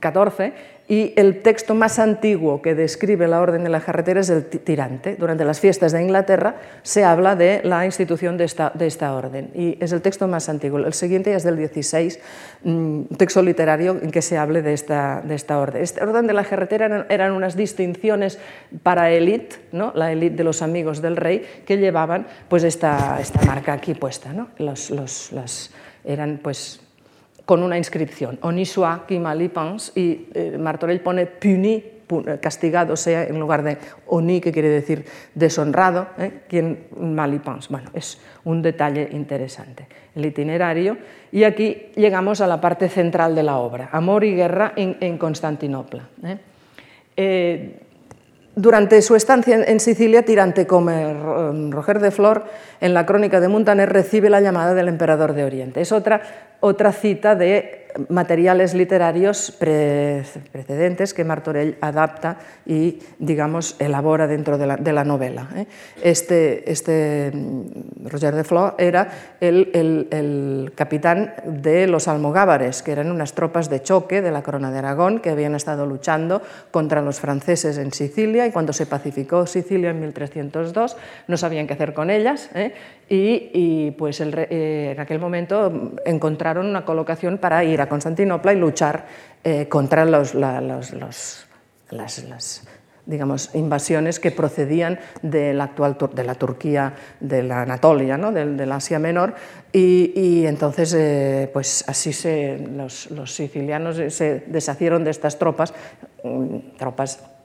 Speaker 1: XIV y el texto más antiguo que describe la orden de la carretera es el tirante. Durante las fiestas de Inglaterra se habla de la institución de esta, de esta orden y es el texto más antiguo. El siguiente es del 16, un mm, texto literario en que se hable de esta, de esta orden. Esta orden de la carretera eran, unas distinciones para élite, la élite de los amigos del rey, que llevaban pues esta, marca aquí puesta. ¿no? Los, eran pues con una inscripción, Oni soit qui mal y eh, Martorell pone puni, eh, castigado sea, en lugar de oni, que quiere decir deshonrado, ¿eh? quien mal y Bueno, es un detalle interesante. El itinerario, y aquí llegamos a la parte central de la obra, Amor y guerra en, en Constantinopla. ¿eh? Eh, durante su estancia en Sicilia, Tirante come Roger de Flor, en la crónica de Montaner, recibe la llamada del emperador de Oriente. Es otra, otra cita de materiales literarios precedentes que Martorell adapta y, digamos, elabora dentro de la, novela. ¿eh? Este, este, mm, Roger de Flor era el, el, capitán de los almogávares, que eran unas tropas de choque de la corona de Aragón que habían estado luchando contra los franceses en Sicilia y cuando se pacificó Sicilia en 1302 no sabían qué hacer con ellas ¿eh? y, pues eh, en aquel momento encontraron una colocación para ir a Constantinopla y luchar eh, contra las, digamos, invasiones que procedían de la actual de la Turquía, de la Anatolia, ¿no? del, Asia Menor, y, entonces pues así se, los, los, sicilianos se deshacieron de estas tropas, mm, tropas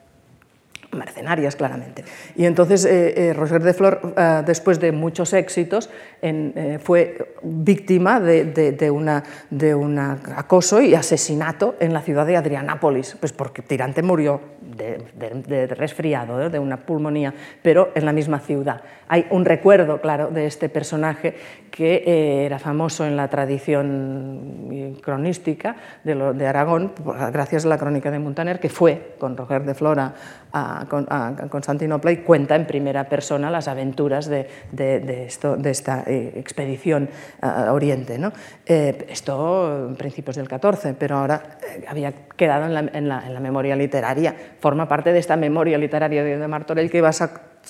Speaker 1: mercenarias claramente. Y entonces eh, eh, Roger de Flor, eh, después de muchos éxitos, fue víctima de, un acoso y asesinato en la ciudad de Adrianápolis, pues porque Tirante murió de, resfriado, de una pulmonía, pero en la misma ciudad. Hay un recuerdo, claro, de este personaje que era famoso en la tradición cronística de, Aragón, gracias a la crónica de Montaner, que fue con Roger de Flora a, Constantinopla y cuenta en primera persona las aventuras de, esta eh, expedición a Oriente. ¿no? Eh, esto en principios del 14, pero ahora eh, había quedado en la, memoria literaria, forma parte de esta memoria literaria de, Martorell que vas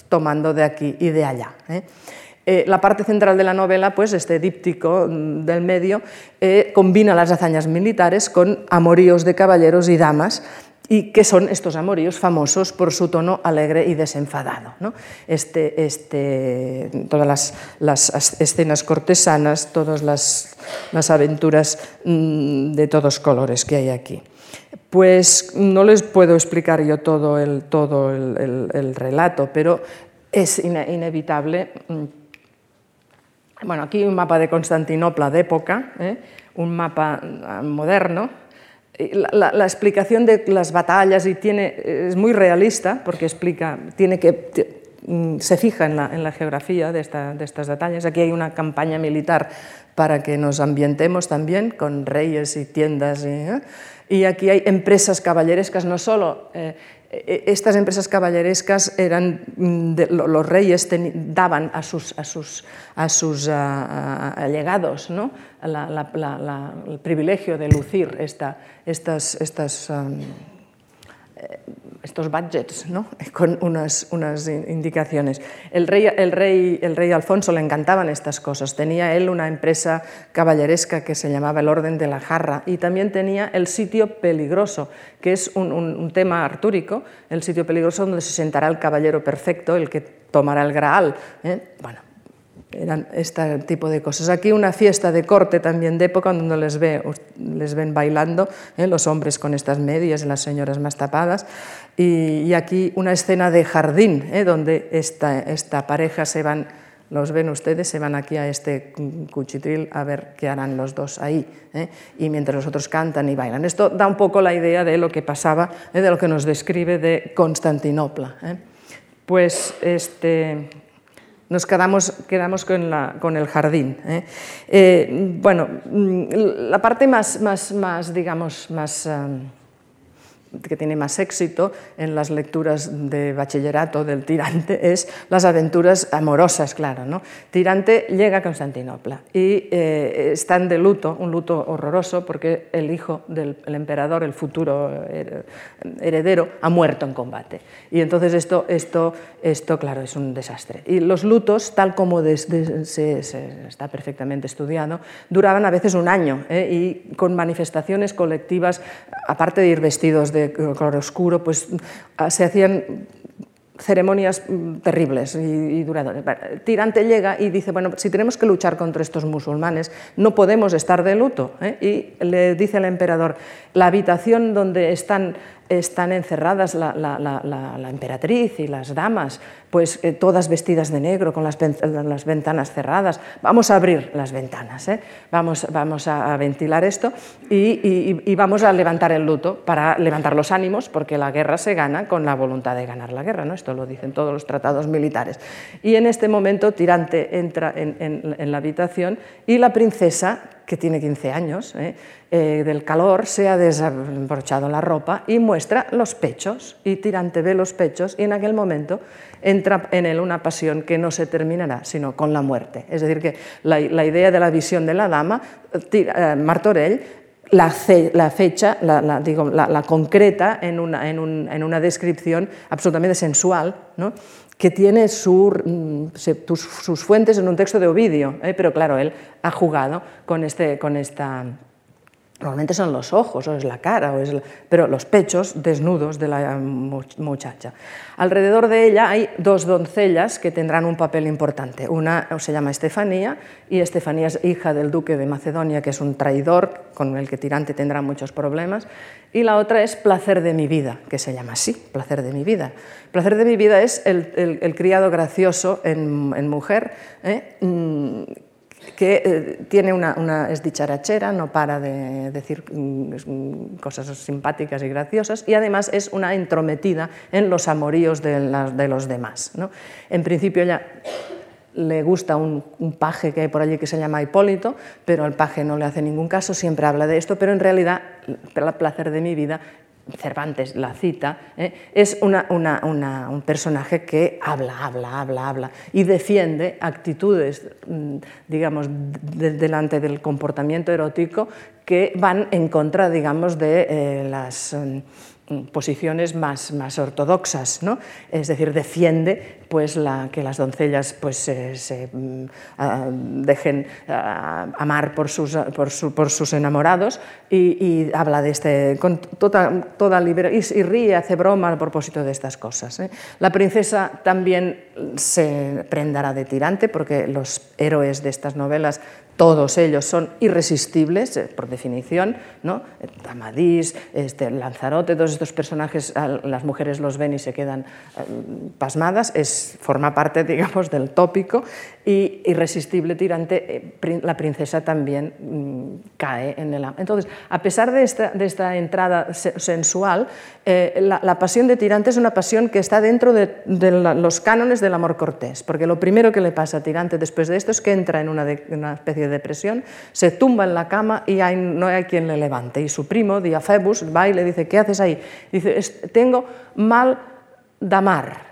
Speaker 1: tomando de aquí y de allá. la parte central de la novela, pues este díptico mm, del medio, combina las hazañas militares con amoríos de caballeros y damas y que son estos amoríos famosos por su tono alegre y desenfadado. ¿no? Este, este, todas las, escenas cortesanas, todas las, aventuras mm, de todos colores que hay aquí. Pues no les puedo explicar yo todo el, todo el, relato, pero es inevitable. Mm, bueno, aquí un mapa de Constantinopla de época, ¿eh? un mapa ah, moderno, la, explicación de las batallas y tiene, es muy realista porque explica, tiene que, mm, se fija en la, geografía de, estas batallas. Aquí hay una campaña militar para que nos ambientemos también con reyes y tiendas. Y, ¿eh? y aquí hay empresas caballerescas, no solo eh, estas empresas caballerescas eran, mm, los reyes daban a sus, a sus, a sus allegados ¿no? el privilegio de lucir esta, estas, estas eh, estos budgets ¿no? [LAUGHS] con unas, unas indicaciones. El rey, el, rey, el rey Alfonso le encantaban estas cosas. Tenía él una empresa caballeresca que se llamaba el Orden de la Jarra y también tenía el sitio peligroso, que es un, tema artúrico, el sitio peligroso donde se sentará el caballero perfecto, el que tomará el Graal. ¿eh? Bueno, eran este tipo de cosas. Aquí una fiesta de corte también de época donde les, ve, les ven bailando, ¿eh? los hombres con estas medias y las señoras más tapadas. Y, aquí una escena de jardín, ¿eh? donde esta, esta pareja se van, los ven ustedes, se van aquí a este cuchitril a ver qué harán los dos ahí. ¿eh? Y mientras los otros cantan y bailan. Esto da un poco la idea de lo que pasaba, de lo que nos describe de Constantinopla. Pues este nos quedamos, quedamos con, la, con, el jardín. ¿eh? Eh, bueno, mm, la parte más, más, más digamos, más, que tiene más éxito en las lecturas de bachillerato del tirante es las aventuras amorosas, claro. ¿no? Tirante llega a Constantinopla y eh, están de luto, un luto horroroso, porque el hijo del emperador, el futuro heredero, ha muerto en combate. Y entonces esto, esto, esto claro, es un desastre. Y los lutos, tal como se, está perfectamente estudiado, duraban a veces un año ¿eh? y con manifestaciones colectivas, aparte de ir vestidos de color oscuro, pues ah, se hacían ceremonias mm, terribles y, duradoras. Tirante llega y dice, bueno, si tenemos que luchar contra estos musulmanes, no podemos estar de luto. ¿eh? Y le dice al emperador, la habitación donde están están encerradas la, emperatriz y las damas, pues eh, todas vestidas de negro, con las, ventanas cerradas. Vamos a abrir las ventanas, ¿eh? vamos, vamos a, ventilar esto y, vamos a levantar el luto para levantar los ánimos, porque la guerra se gana con la voluntad de ganar la guerra, ¿no? esto lo dicen todos los tratados militares. Y en este momento Tirante entra en la habitación y la princesa que tiene 15 años, ¿eh? Eh, del calor, se ha desabrochado la ropa y muestra los pechos. Y Tirante ve los pechos y en aquel momento entra en él una pasión que no se terminará, sino con la muerte. Es decir, que la, idea de la visión de la dama, eh, Martorell, la, fecha, la, digo, la, concreta en una, en, una, descripción absolutamente sensual, ¿no? Que tiene mm, sus fuentes en un texto de Ovidio, ¿eh? pero claro, él ha jugado con, este, con esta Normalmente son los ojos, o es la cara, o es pero los pechos desnudos de la muchacha. Alrededor de ella hay dos doncellas que tendrán un papel importante. Una se llama Estefanía, y Estefanía es hija del duque de Macedonia, que es un traidor con el que Tirante tendrá muchos problemas. Y la otra es Placer de mi vida, que se llama así, Placer de mi vida. Placer de mi vida es el, criado gracioso en, mujer. ¿eh? Que eh, tiene una, es dicharachera, no para de decir mm, cosas simpáticas y graciosas, y además es una entrometida en los amoríos de, los demás. En principio ella le gusta un, un, paje que hay por allí que se llama Hipólito, pero el paje no le hace ningún caso, siempre habla de esto, pero en realidad el placer de mi vida Cervantes la cita, ¿eh? es un personaje que habla, habla, habla, habla y defiende actitudes, mm, digamos, delante del comportamiento erótico que van en contra, digamos, de eh, las... Posiciones más, más ortodoxas, ¿no? es decir, defiende pues, la, que las doncellas pues, se, mm, ah, dejen ah, amar por sus, por, por sus enamorados y, habla de este, con toda, toda y, y, ríe, hace broma a propósito de estas cosas. ¿eh? La princesa también se prendará de tirante porque los héroes de estas novelas todos ellos son irresistibles, eh, por definición, ¿no? Amadís, este, Lanzarote, todos estos personajes, las mujeres los ven y se quedan eh, pasmadas, es, forma parte, [LAUGHS] digamos, del tópico, y irresistible tirante, eh, la princesa también mm, cae en el... Entonces, a pesar de esta, de esta entrada sensual, la, pasión de tirante es una pasión que está dentro de, los cánones del amor cortés, porque lo primero que le pasa a tirante después de esto es que entra en una, una especie de depresión, se tumba en la cama y no hay quien le levante. Y su primo, Diafebus, va y le dice, ¿qué haces ahí? Dice, tengo mal de amar,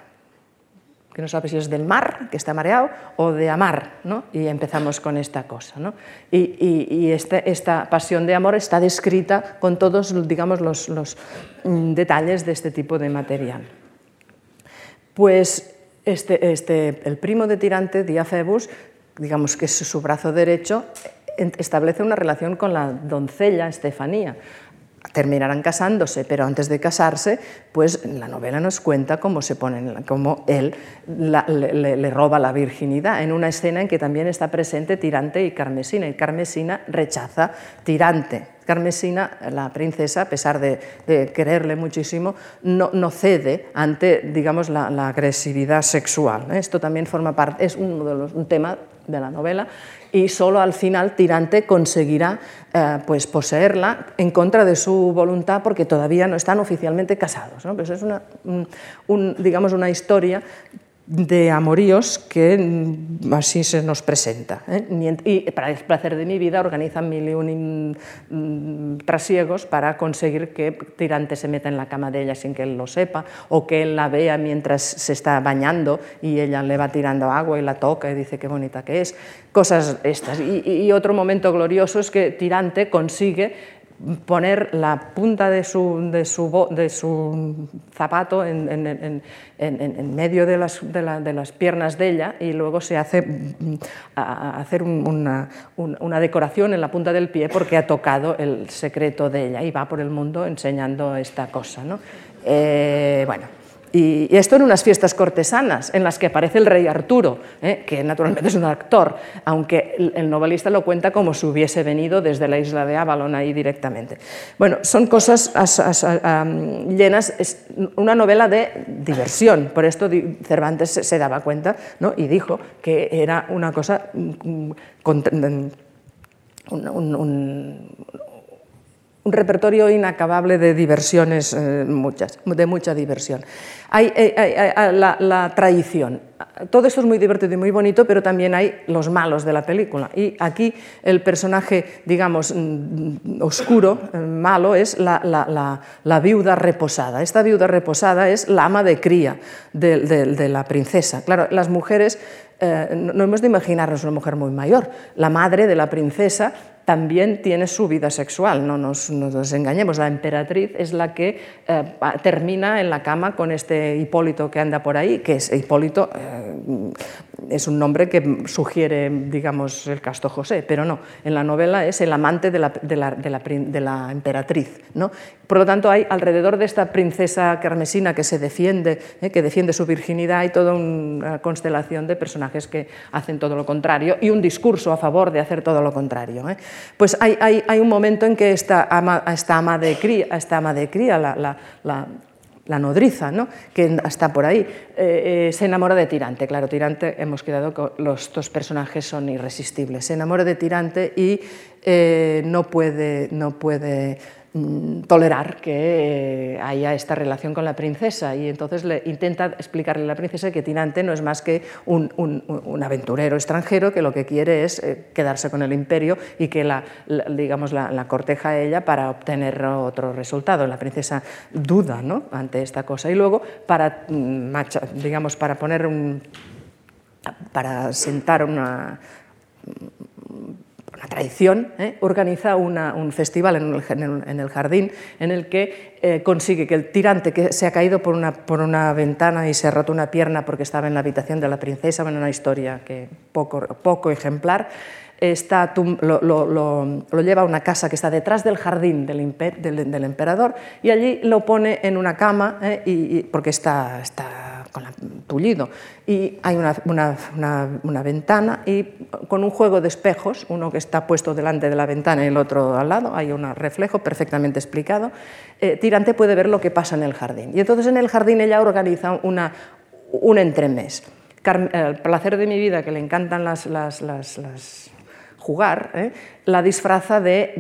Speaker 1: que no sabe si es del mar, que está mareado, o de amar, ¿no? Y empezamos con esta cosa, ¿no? Y, este, esta pasión de amor está descrita con todos, digamos, los, mm, detalles de este tipo de material. Pues este, este, el primo de Tirante, Diafebus, digamos que es su brazo derecho, establece una relación con la doncella Estefanía. Terminarán casándose, pero antes de casarse, pues la novela nos cuenta cómo, se ponen, cómo él le, roba la virginidad, en una escena en que también está presente Tirante y Carmesina, y Carmesina rechaza Tirante. Carmesina, la princesa, a pesar de, quererle muchísimo, no, cede ante digamos, la, agresividad sexual. Esto también forma parte, es uno de los, un tema de la novela y solo al final Tirante conseguirá eh, pues poseerla en contra de su voluntad porque todavía no están oficialmente casados. ¿no? Pues es una, digamos una historia de amoríos que mm, así se nos presenta. ¿eh? Y para el placer de mi vida organizan mil y un mm, trasiegos para conseguir que Tirante se meta en la cama de ella sin que él lo sepa, o que él la vea mientras se está bañando y ella le va tirando agua y la toca y dice qué bonita que es. Cosas estas. Y otro momento glorioso es que Tirante consigue poner la punta de su, de su, de su zapato en, en, en, medio de las, de, la, de las, piernas de ella y luego se hace mm, hacer una, una, decoración en la punta del pie porque ha tocado el secreto de ella y va por el mundo enseñando esta cosa. ¿no? Eh, bueno, y, esto en unas fiestas cortesanas en las que aparece el rey Arturo, ¿eh? que naturalmente es un actor, aunque el, novelista lo cuenta como si hubiese venido desde la isla de Avalon ahí directamente. Bueno, son cosas llenas, es una novela de diversión, por esto Cervantes se, daba cuenta ¿no? y dijo que era una cosa... Mm, mm, un repertorio inacabable de diversiones, eh, muchas, de mucha diversión. Hay, eh, la, traición. Todo esto es muy divertido y muy bonito, pero también hay los malos de la película. Y aquí el personaje, digamos, mm, oscuro, eh, malo, es la, viuda reposada. Esta viuda reposada es la ama de cría de, la princesa. Claro, las mujeres no hemos de imaginarnos una mujer muy mayor. La madre de la princesa también tiene su vida sexual, no nos, engañemos. La emperatriz es la que eh, termina en la cama con este Hipólito que anda por ahí, que es Hipólito, eh, es un nombre que sugiere, digamos, el casto José, pero no, en la novela es el amante de la, de la, de la, emperatriz. ¿no? Por lo tanto, hay alrededor de esta princesa carmesina que se defiende, eh, que defiende su virginidad, hay toda una constelación de personajes que hacen todo lo contrario y un discurso a favor de hacer todo lo contrario pues hay, hay, hay un momento en que esta ama, esta ama de cría, esta la, nodriza, ¿no? que está por ahí, eh, eh, se enamora de Tirante. Claro, Tirante, hemos quedado con los dos personajes son irresistibles. Se enamora de Tirante y eh, no puede, no puede tolerar que eh, haya esta relación con la princesa. Y entonces le intenta explicarle a la princesa que Tinante no es más que un, aventurero extranjero que lo que quiere es eh, quedarse con el imperio y que la, digamos, la, corteja a ella para obtener otro resultado. La princesa duda ante esta cosa. Y luego para, mm, digamos, para poner un, para sentar una la tradición, ¿eh? organiza un festival en el, jardín en el que eh, consigue que el tirante que se ha caído por una, ventana y se ha roto una pierna porque estaba en la habitación de la princesa, bueno, una historia que poco, ejemplar, está, lo, lo, lleva a una casa que está detrás del jardín del, emperador y allí lo pone en una cama ¿eh? y, porque está, está con la, tullido. Y hay una, una, una, ventana y con un juego de espejos, uno que está puesto delante de la ventana y el otro al lado, hay un reflejo perfectamente explicado. Eh, Tirante puede ver lo que pasa en el jardín. Y entonces en el jardín ella organiza una, un entremés. el placer de mi vida, que le encantan las, las, las, jugar, ¿eh? la disfraza de...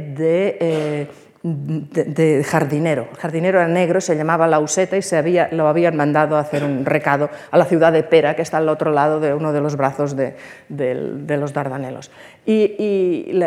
Speaker 1: eh, de, jardinero. El jardinero era negro, se llamaba Lauseta y se había, lo habían mandado a hacer un recado a la ciudad de Pera, que está al otro lado de uno de los brazos de, de los Dardanelos. Y,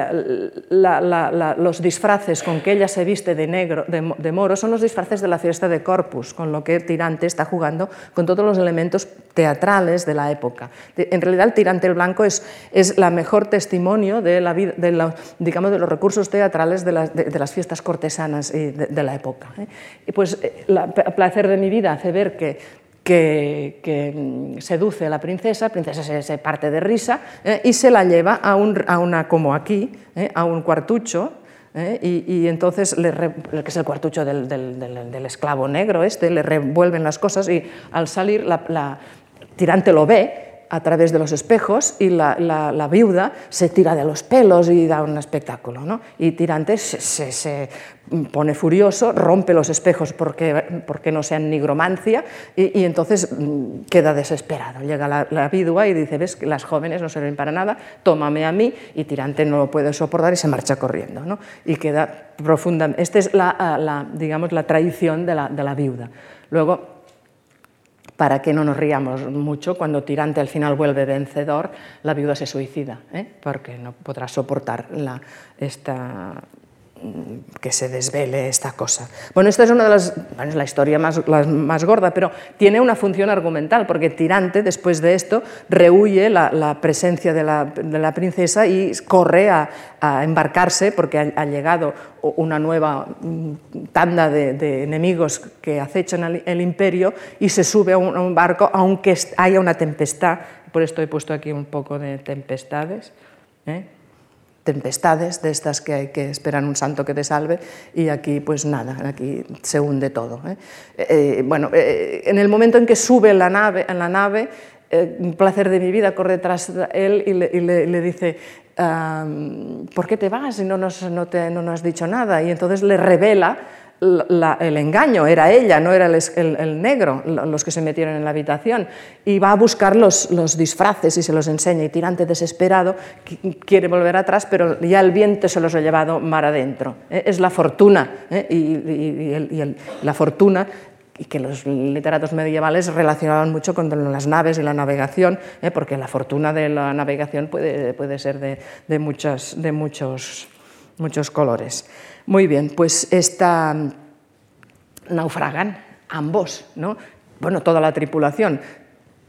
Speaker 1: los disfraces con que ella se viste de negro, de, moro, son los disfraces de la fiesta de Corpus, con lo que Tirante está jugando con todos los elementos teatrales de la época. En realidad, el Tirante el Blanco es, es la mejor testimonio de, la, de, digamos, de los recursos teatrales de, las fiestas cortesanas de, la época. ¿eh? Y pues, el eh, placer de mi vida hace ver que que, mm, seduce a la princesa, la princesa se, parte de risa eh, y se la lleva a, una, como aquí, eh, a un cuartucho, eh, y, entonces, le que es el cuartucho del, esclavo negro este, le revuelven las cosas y al salir la, la tirante lo ve a través de los espejos y la, viuda se tira de los pelos y da un espectáculo. ¿no? Y Tirante se, pone furioso, rompe los espejos porque, porque no sean nigromancia y, entonces mm, queda desesperado. Llega la, viuda y dice, ves las jóvenes no sirven para nada, tómame a mí y Tirante no lo puede soportar y se marcha corriendo. ¿no? Y queda profundamente... Esta es la, digamos, la traición de la, de la viuda. Luego, para que no nos riamos mucho, cuando Tirante al final vuelve vencedor, la viuda se suicida, ¿eh? porque no podrá soportar la, esta que se desvele esta cosa. Bueno, esta es una de las, bueno, es la historia más, más gorda, pero tiene una función argumental, porque Tirante, después de esto, rehuye la, presencia de la, de la, princesa y corre a, embarcarse, porque ha, llegado una nueva mm, tanda de, enemigos que acechan el, imperio, y se sube a un, barco, aunque haya una tempestad, por esto he puesto aquí un poco de tempestades, ¿eh? Tempestades de estas que hay que esperar un santo que te salve y aquí pues nada, aquí se hunde todo. ¿eh? Eh, bueno, eh, en el momento en que sube la nave, en la nave, un placer de mi vida corre tras él y le, dice, ¿por qué te vas y no nos, no, te, no nos has dicho nada? Y entonces le revela el engaño, era ella, no era el, negro, los que se metieron en la habitación, y va a buscar los, disfraces y se los enseña, y tirante desesperado quiere volver atrás, pero ya el viento se los ha llevado mar adentro. ¿eh? Es la fortuna, ¿eh? y, la fortuna y que los literatos medievales relacionaban mucho con las naves y la navegación, ¿eh? porque la fortuna de la navegación puede, puede ser de, de, muchas, de muchos, muchos colores. Muy bien, pues esta, naufragan ambos, ¿no? bueno, toda la tripulación.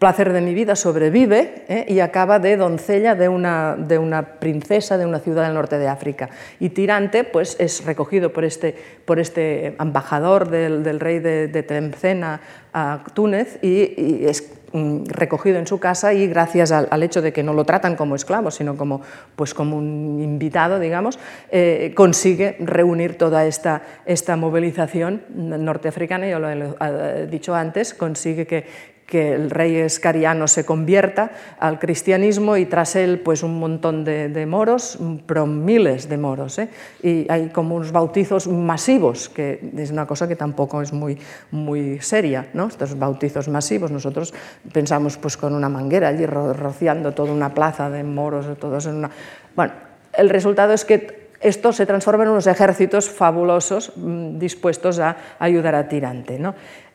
Speaker 1: Placer de mi vida sobrevive ¿eh? y acaba de doncella de una, de una, princesa de una ciudad del norte de África. Y Tirante pues, es recogido por este, por este embajador del, del rey de, de Tlemcena a Túnez y, y es Mm, recogido en su casa y gracias al, hecho de que no lo tratan como esclavo, sino como, pues como un invitado, digamos, eh, consigue reunir toda esta, esta movilización norteafricana, yo lo he dicho antes, consigue que, que el rey escariano se convierta al cristianismo y tras él pues un montón de, moros, pero miles de moros. ¿eh? Y hay como unos bautizos masivos, que es una cosa que tampoco es muy, muy seria, ¿no? estos bautizos masivos. Nosotros pensamos pues con una manguera allí rociando toda una plaza de moros, todos en una... Bueno, el resultado es que esto se transforma en unos ejércitos fabulosos mm, dispuestos a ayudar a Tirante. ¿no?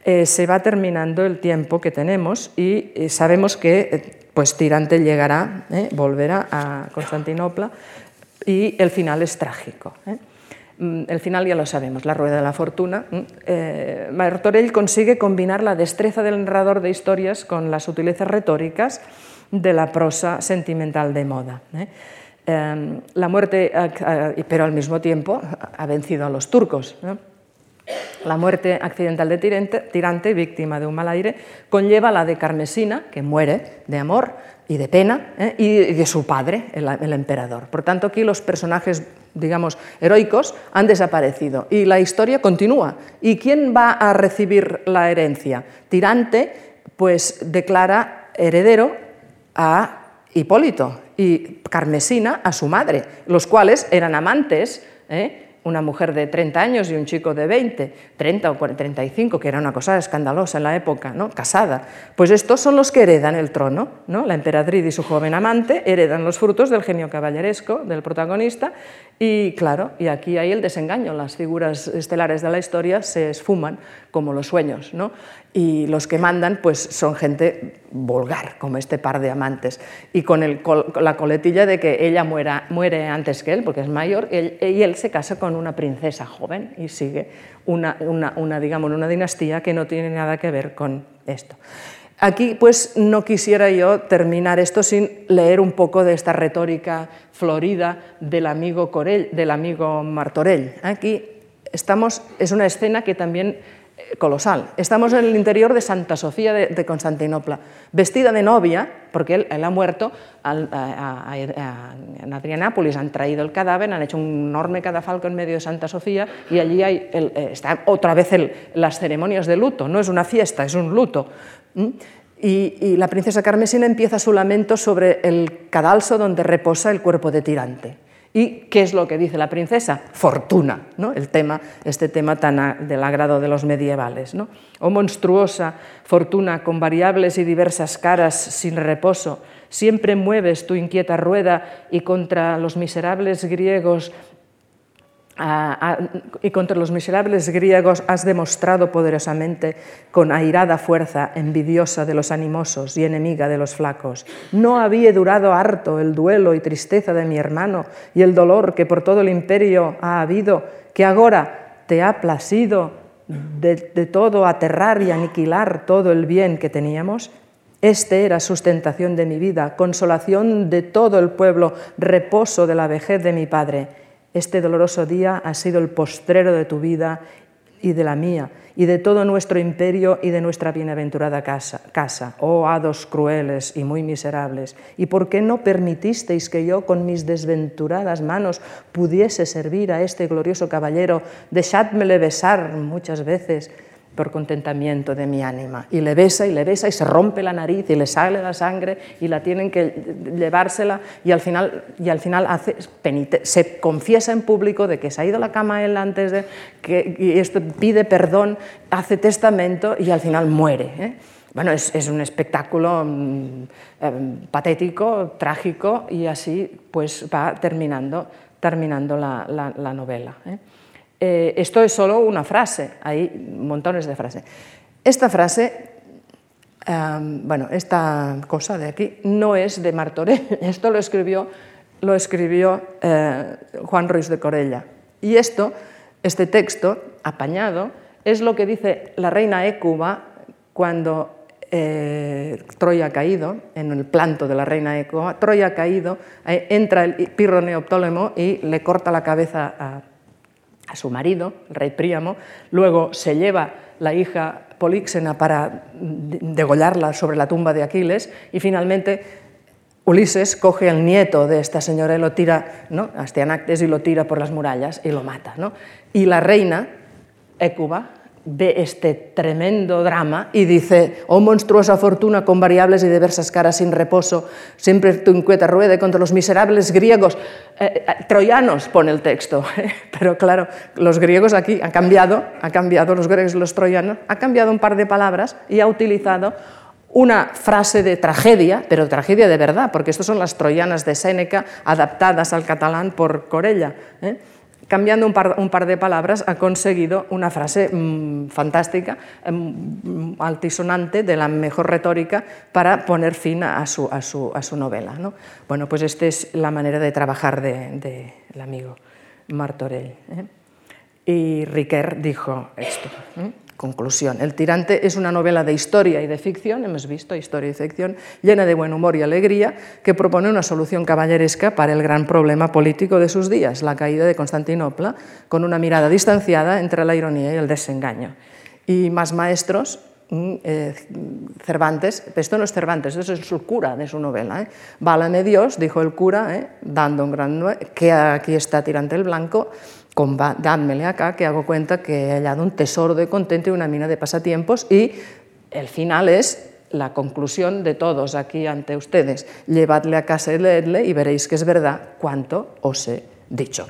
Speaker 1: Eh, se va terminando el tiempo que tenemos y eh, sabemos que eh, pues, Tirante llegará, volverá a Constantinopla y el final es trágico. Mm, el final ya lo sabemos, la rueda de la fortuna. Martorell consigue combinar la destreza del narrador de historias con las sutilezas retóricas de la prosa sentimental de moda. Em, la muerte, pero al mismo tiempo, ha vencido a los turcos. La muerte accidental de Tirante, víctima de un mal aire, conlleva la de Carmesina, que muere de amor y de pena, ¿eh? y de su padre, el, emperador. Por tanto, aquí los personajes, digamos, heroicos han desaparecido y la historia continúa. ¿Y quién va a recibir la herencia? Tirante, pues declara heredero a Hipólito y Carmesina a su madre, los cuales eran amantes. ¿eh? Una mujer de 30 años y un chico de 20, 30 o 35, que era una cosa escandalosa en la época, ¿no? casada. Pues estos son los que heredan el trono. ¿no? La emperatriz y su joven amante heredan los frutos del genio caballeresco del protagonista y claro, y aquí hay el desengaño, las figuras estelares de la historia se esfuman como los sueños, ¿no? Y los que mandan pues son gente vulgar, como este par de amantes, y con la coletilla de que ella muera, muere antes que él, porque es mayor, y él, se casa con una princesa joven y sigue una, una, digamos, una dinastía que no tiene nada que ver con esto. Aquí pues no quisiera yo terminar esto sin leer un poco de esta retórica florida del amigo, Corell, del amigo Martorell. Aquí estamos, es una escena que también colosal. Estamos en el interior de Santa Sofía de, Constantinopla, vestida de novia, porque él, ha muerto en Adrianápolis, han traído el cadáver, han hecho un enorme cadafalco en medio de Santa Sofía y allí hay eh, está otra vez las ceremonias de luto, no es una fiesta, es un luto. Y, la princesa Carmesina empieza su lamento sobre el cadalso donde reposa el cuerpo de Tirante. ¿Y qué es lo que dice la princesa? Fortuna, ¿no? el tema, este tema tan del agrado de los medievales. ¿no? Oh monstruosa fortuna con variables y diversas caras sin reposo, siempre mueves tu inquieta rueda y contra los miserables griegos y contra los miserables griegos has demostrado poderosamente con airada fuerza, envidiosa de los animosos y enemiga de los flacos. No había durado harto el duelo y tristeza de mi hermano y el dolor que por todo el imperio ha habido, que ahora te ha placido de, de todo aterrar y aniquilar todo el bien que teníamos. Este era sustentación de mi vida, consolación de todo el pueblo, reposo de la vejez de mi padre este doloroso día ha sido el postrero de tu vida y de la mía, y de todo nuestro imperio y de nuestra bienaventurada casa, oh hados crueles y muy miserables. ¿Y por qué no permitisteis que yo con mis desventuradas manos pudiese servir a este glorioso caballero? Dejádmele besar muchas veces por contentamiento de mi ánima. Y le besa y le besa y se rompe la nariz y le sale la sangre y la tienen que llevársela y al final, y al final hace, se confiesa en público de que se ha ido a la cama él antes de que y esto pide perdón, hace testamento y al final muere. ¿eh? Bueno, es, es, un espectáculo mm, eh, patético, trágico y así pues va terminando, terminando la, la, la novela. ¿eh? Eh, esto es solo una frase, hay montones de frases. Esta frase, bueno, esta cosa de aquí no es de Martorell, [LAUGHS] esto lo escribió, lo escribió eh, Juan Ruiz de Corella. Y esto, este texto apañado, es lo que dice la reina Écuba cuando eh, Troya ha caído, en el planto de la reina Écuba, Troya ha caído, entra el Pirro Neoptólemo y le corta la cabeza a a su marido, el rey Príamo, luego se lleva la hija Políxena para degollarla sobre la tumba de Aquiles y finalmente Ulises coge al nieto de esta señora y lo tira, ¿no? Astianactes, y lo tira por las murallas y lo mata. ¿no? Y la reina, Écuba, ve este tremendo drama y dice, oh monstruosa fortuna con variables y diversas caras sin reposo, siempre tu inquieta ruede contra los miserables griegos, eh, eh, troyanos, pone el texto, [LAUGHS] pero claro, los griegos aquí han cambiado, han cambiado los griegos y los troyanos, ha cambiado un par de palabras y ha utilizado una frase de tragedia, pero tragedia de verdad, porque estas son las troyanas de Séneca adaptadas al catalán por Corella. ¿eh? Cambiando un par, de palabras, ha conseguido una frase mm, fantástica, mm, altisonante, de la mejor retórica, para poner fin a su, novela. Bueno, pues esta es la manera de trabajar del de, amigo Martorell. ¿eh? Y Riquer dijo esto. ¿eh? Conclusión. El tirante es una novela de historia y de ficción, hemos visto historia y ficción, llena de buen humor y alegría, que propone una solución caballeresca para el gran problema político de sus días, la caída de Constantinopla, con una mirada distanciada entre la ironía y el desengaño. Y más maestros, mm, eh, Cervantes, esto no es Cervantes, eso es su cura de su novela. ¿eh? Válame Dios, dijo el cura, ¿eh? dando un gran... que aquí está Tirante el Blanco, dádmele acá que hago cuenta que he hallado un tesoro de contento y una mina de pasatiempos y el final es la conclusión de todos aquí ante ustedes. Llevadle a casa y leedle y veréis que es verdad cuanto os he dicho.